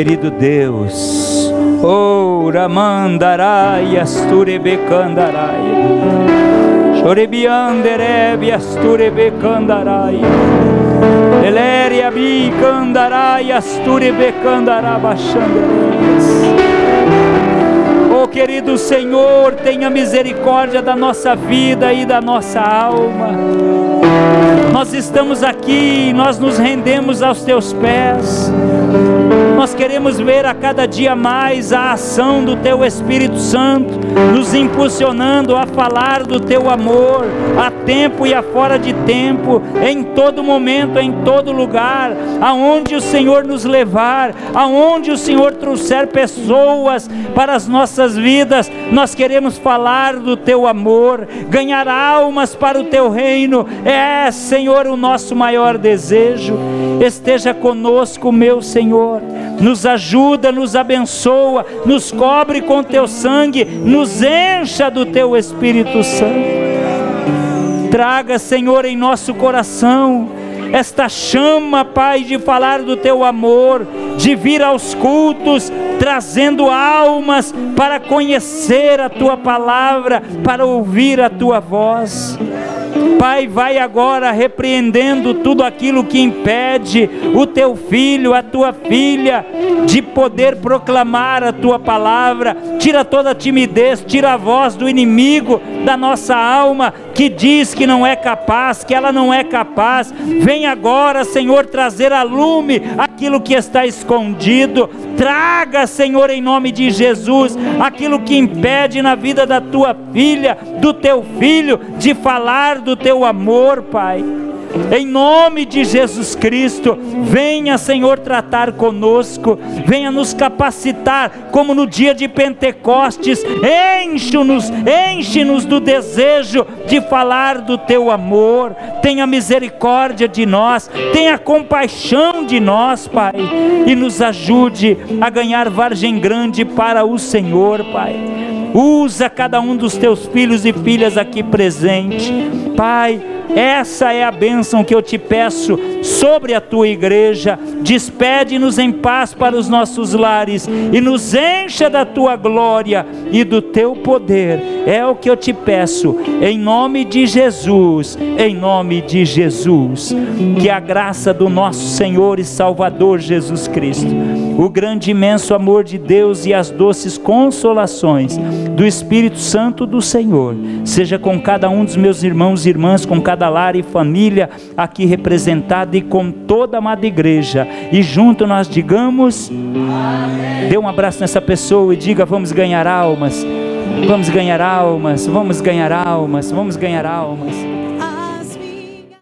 querido Deus. Oh, Ramandarai, Asturebecandarai. Chorebianderebe, Asturebecandarai. Eleria bicandarai, Asturebecandarabachandaras. Oh, querido Senhor, tenha misericórdia da nossa vida e da nossa alma. Nós estamos aqui, nós nos rendemos aos teus pés. Nós queremos ver a cada dia mais a ação do Teu Espírito Santo, nos impulsionando a falar do Teu amor, a tempo e a fora de tempo, em todo momento, em todo lugar, aonde o Senhor nos levar, aonde o Senhor trouxer pessoas para as nossas vidas, nós queremos falar do Teu amor, ganhar almas para o Teu reino, é, Senhor, o nosso maior desejo. Esteja conosco, meu Senhor nos ajuda, nos abençoa, nos cobre com teu sangue, nos encha do teu Espírito Santo. Traga, Senhor, em nosso coração esta chama, Pai, de falar do teu amor, de vir aos cultos, trazendo almas para conhecer a tua palavra, para ouvir a tua voz. Pai, vai agora repreendendo tudo aquilo que impede o teu filho, a tua filha, de poder proclamar a tua palavra. Tira toda a timidez, tira a voz do inimigo da nossa alma que diz que não é capaz, que ela não é capaz. Vem agora, Senhor, trazer a lume aquilo que está escondido. Traga, Senhor, em nome de Jesus, aquilo que impede na vida da tua filha, do teu filho, de falar do teu amor, Pai. Em nome de Jesus Cristo, venha, Senhor, tratar conosco, venha nos capacitar, como no dia de Pentecostes, enche-nos, enche-nos do desejo de falar do teu amor, tenha misericórdia de nós, tenha compaixão de nós, Pai, e nos ajude a ganhar vargem grande para o Senhor, Pai. Usa cada um dos teus filhos e filhas aqui presente, Pai essa é a bênção que eu te peço sobre a tua igreja. Despede-nos em paz para os nossos lares e nos encha da tua glória e do teu poder. É o que eu te peço, em nome de Jesus, em nome de Jesus. Que a graça do nosso Senhor e Salvador Jesus Cristo, o grande imenso amor de Deus e as doces consolações do Espírito Santo do Senhor, seja com cada um dos meus irmãos e irmãs, com cada lar e família aqui representada e com toda a amada igreja. E junto nós digamos: Amém. Dê um abraço nessa pessoa e diga: Vamos ganhar almas. Vamos ganhar almas, vamos ganhar almas, vamos ganhar almas.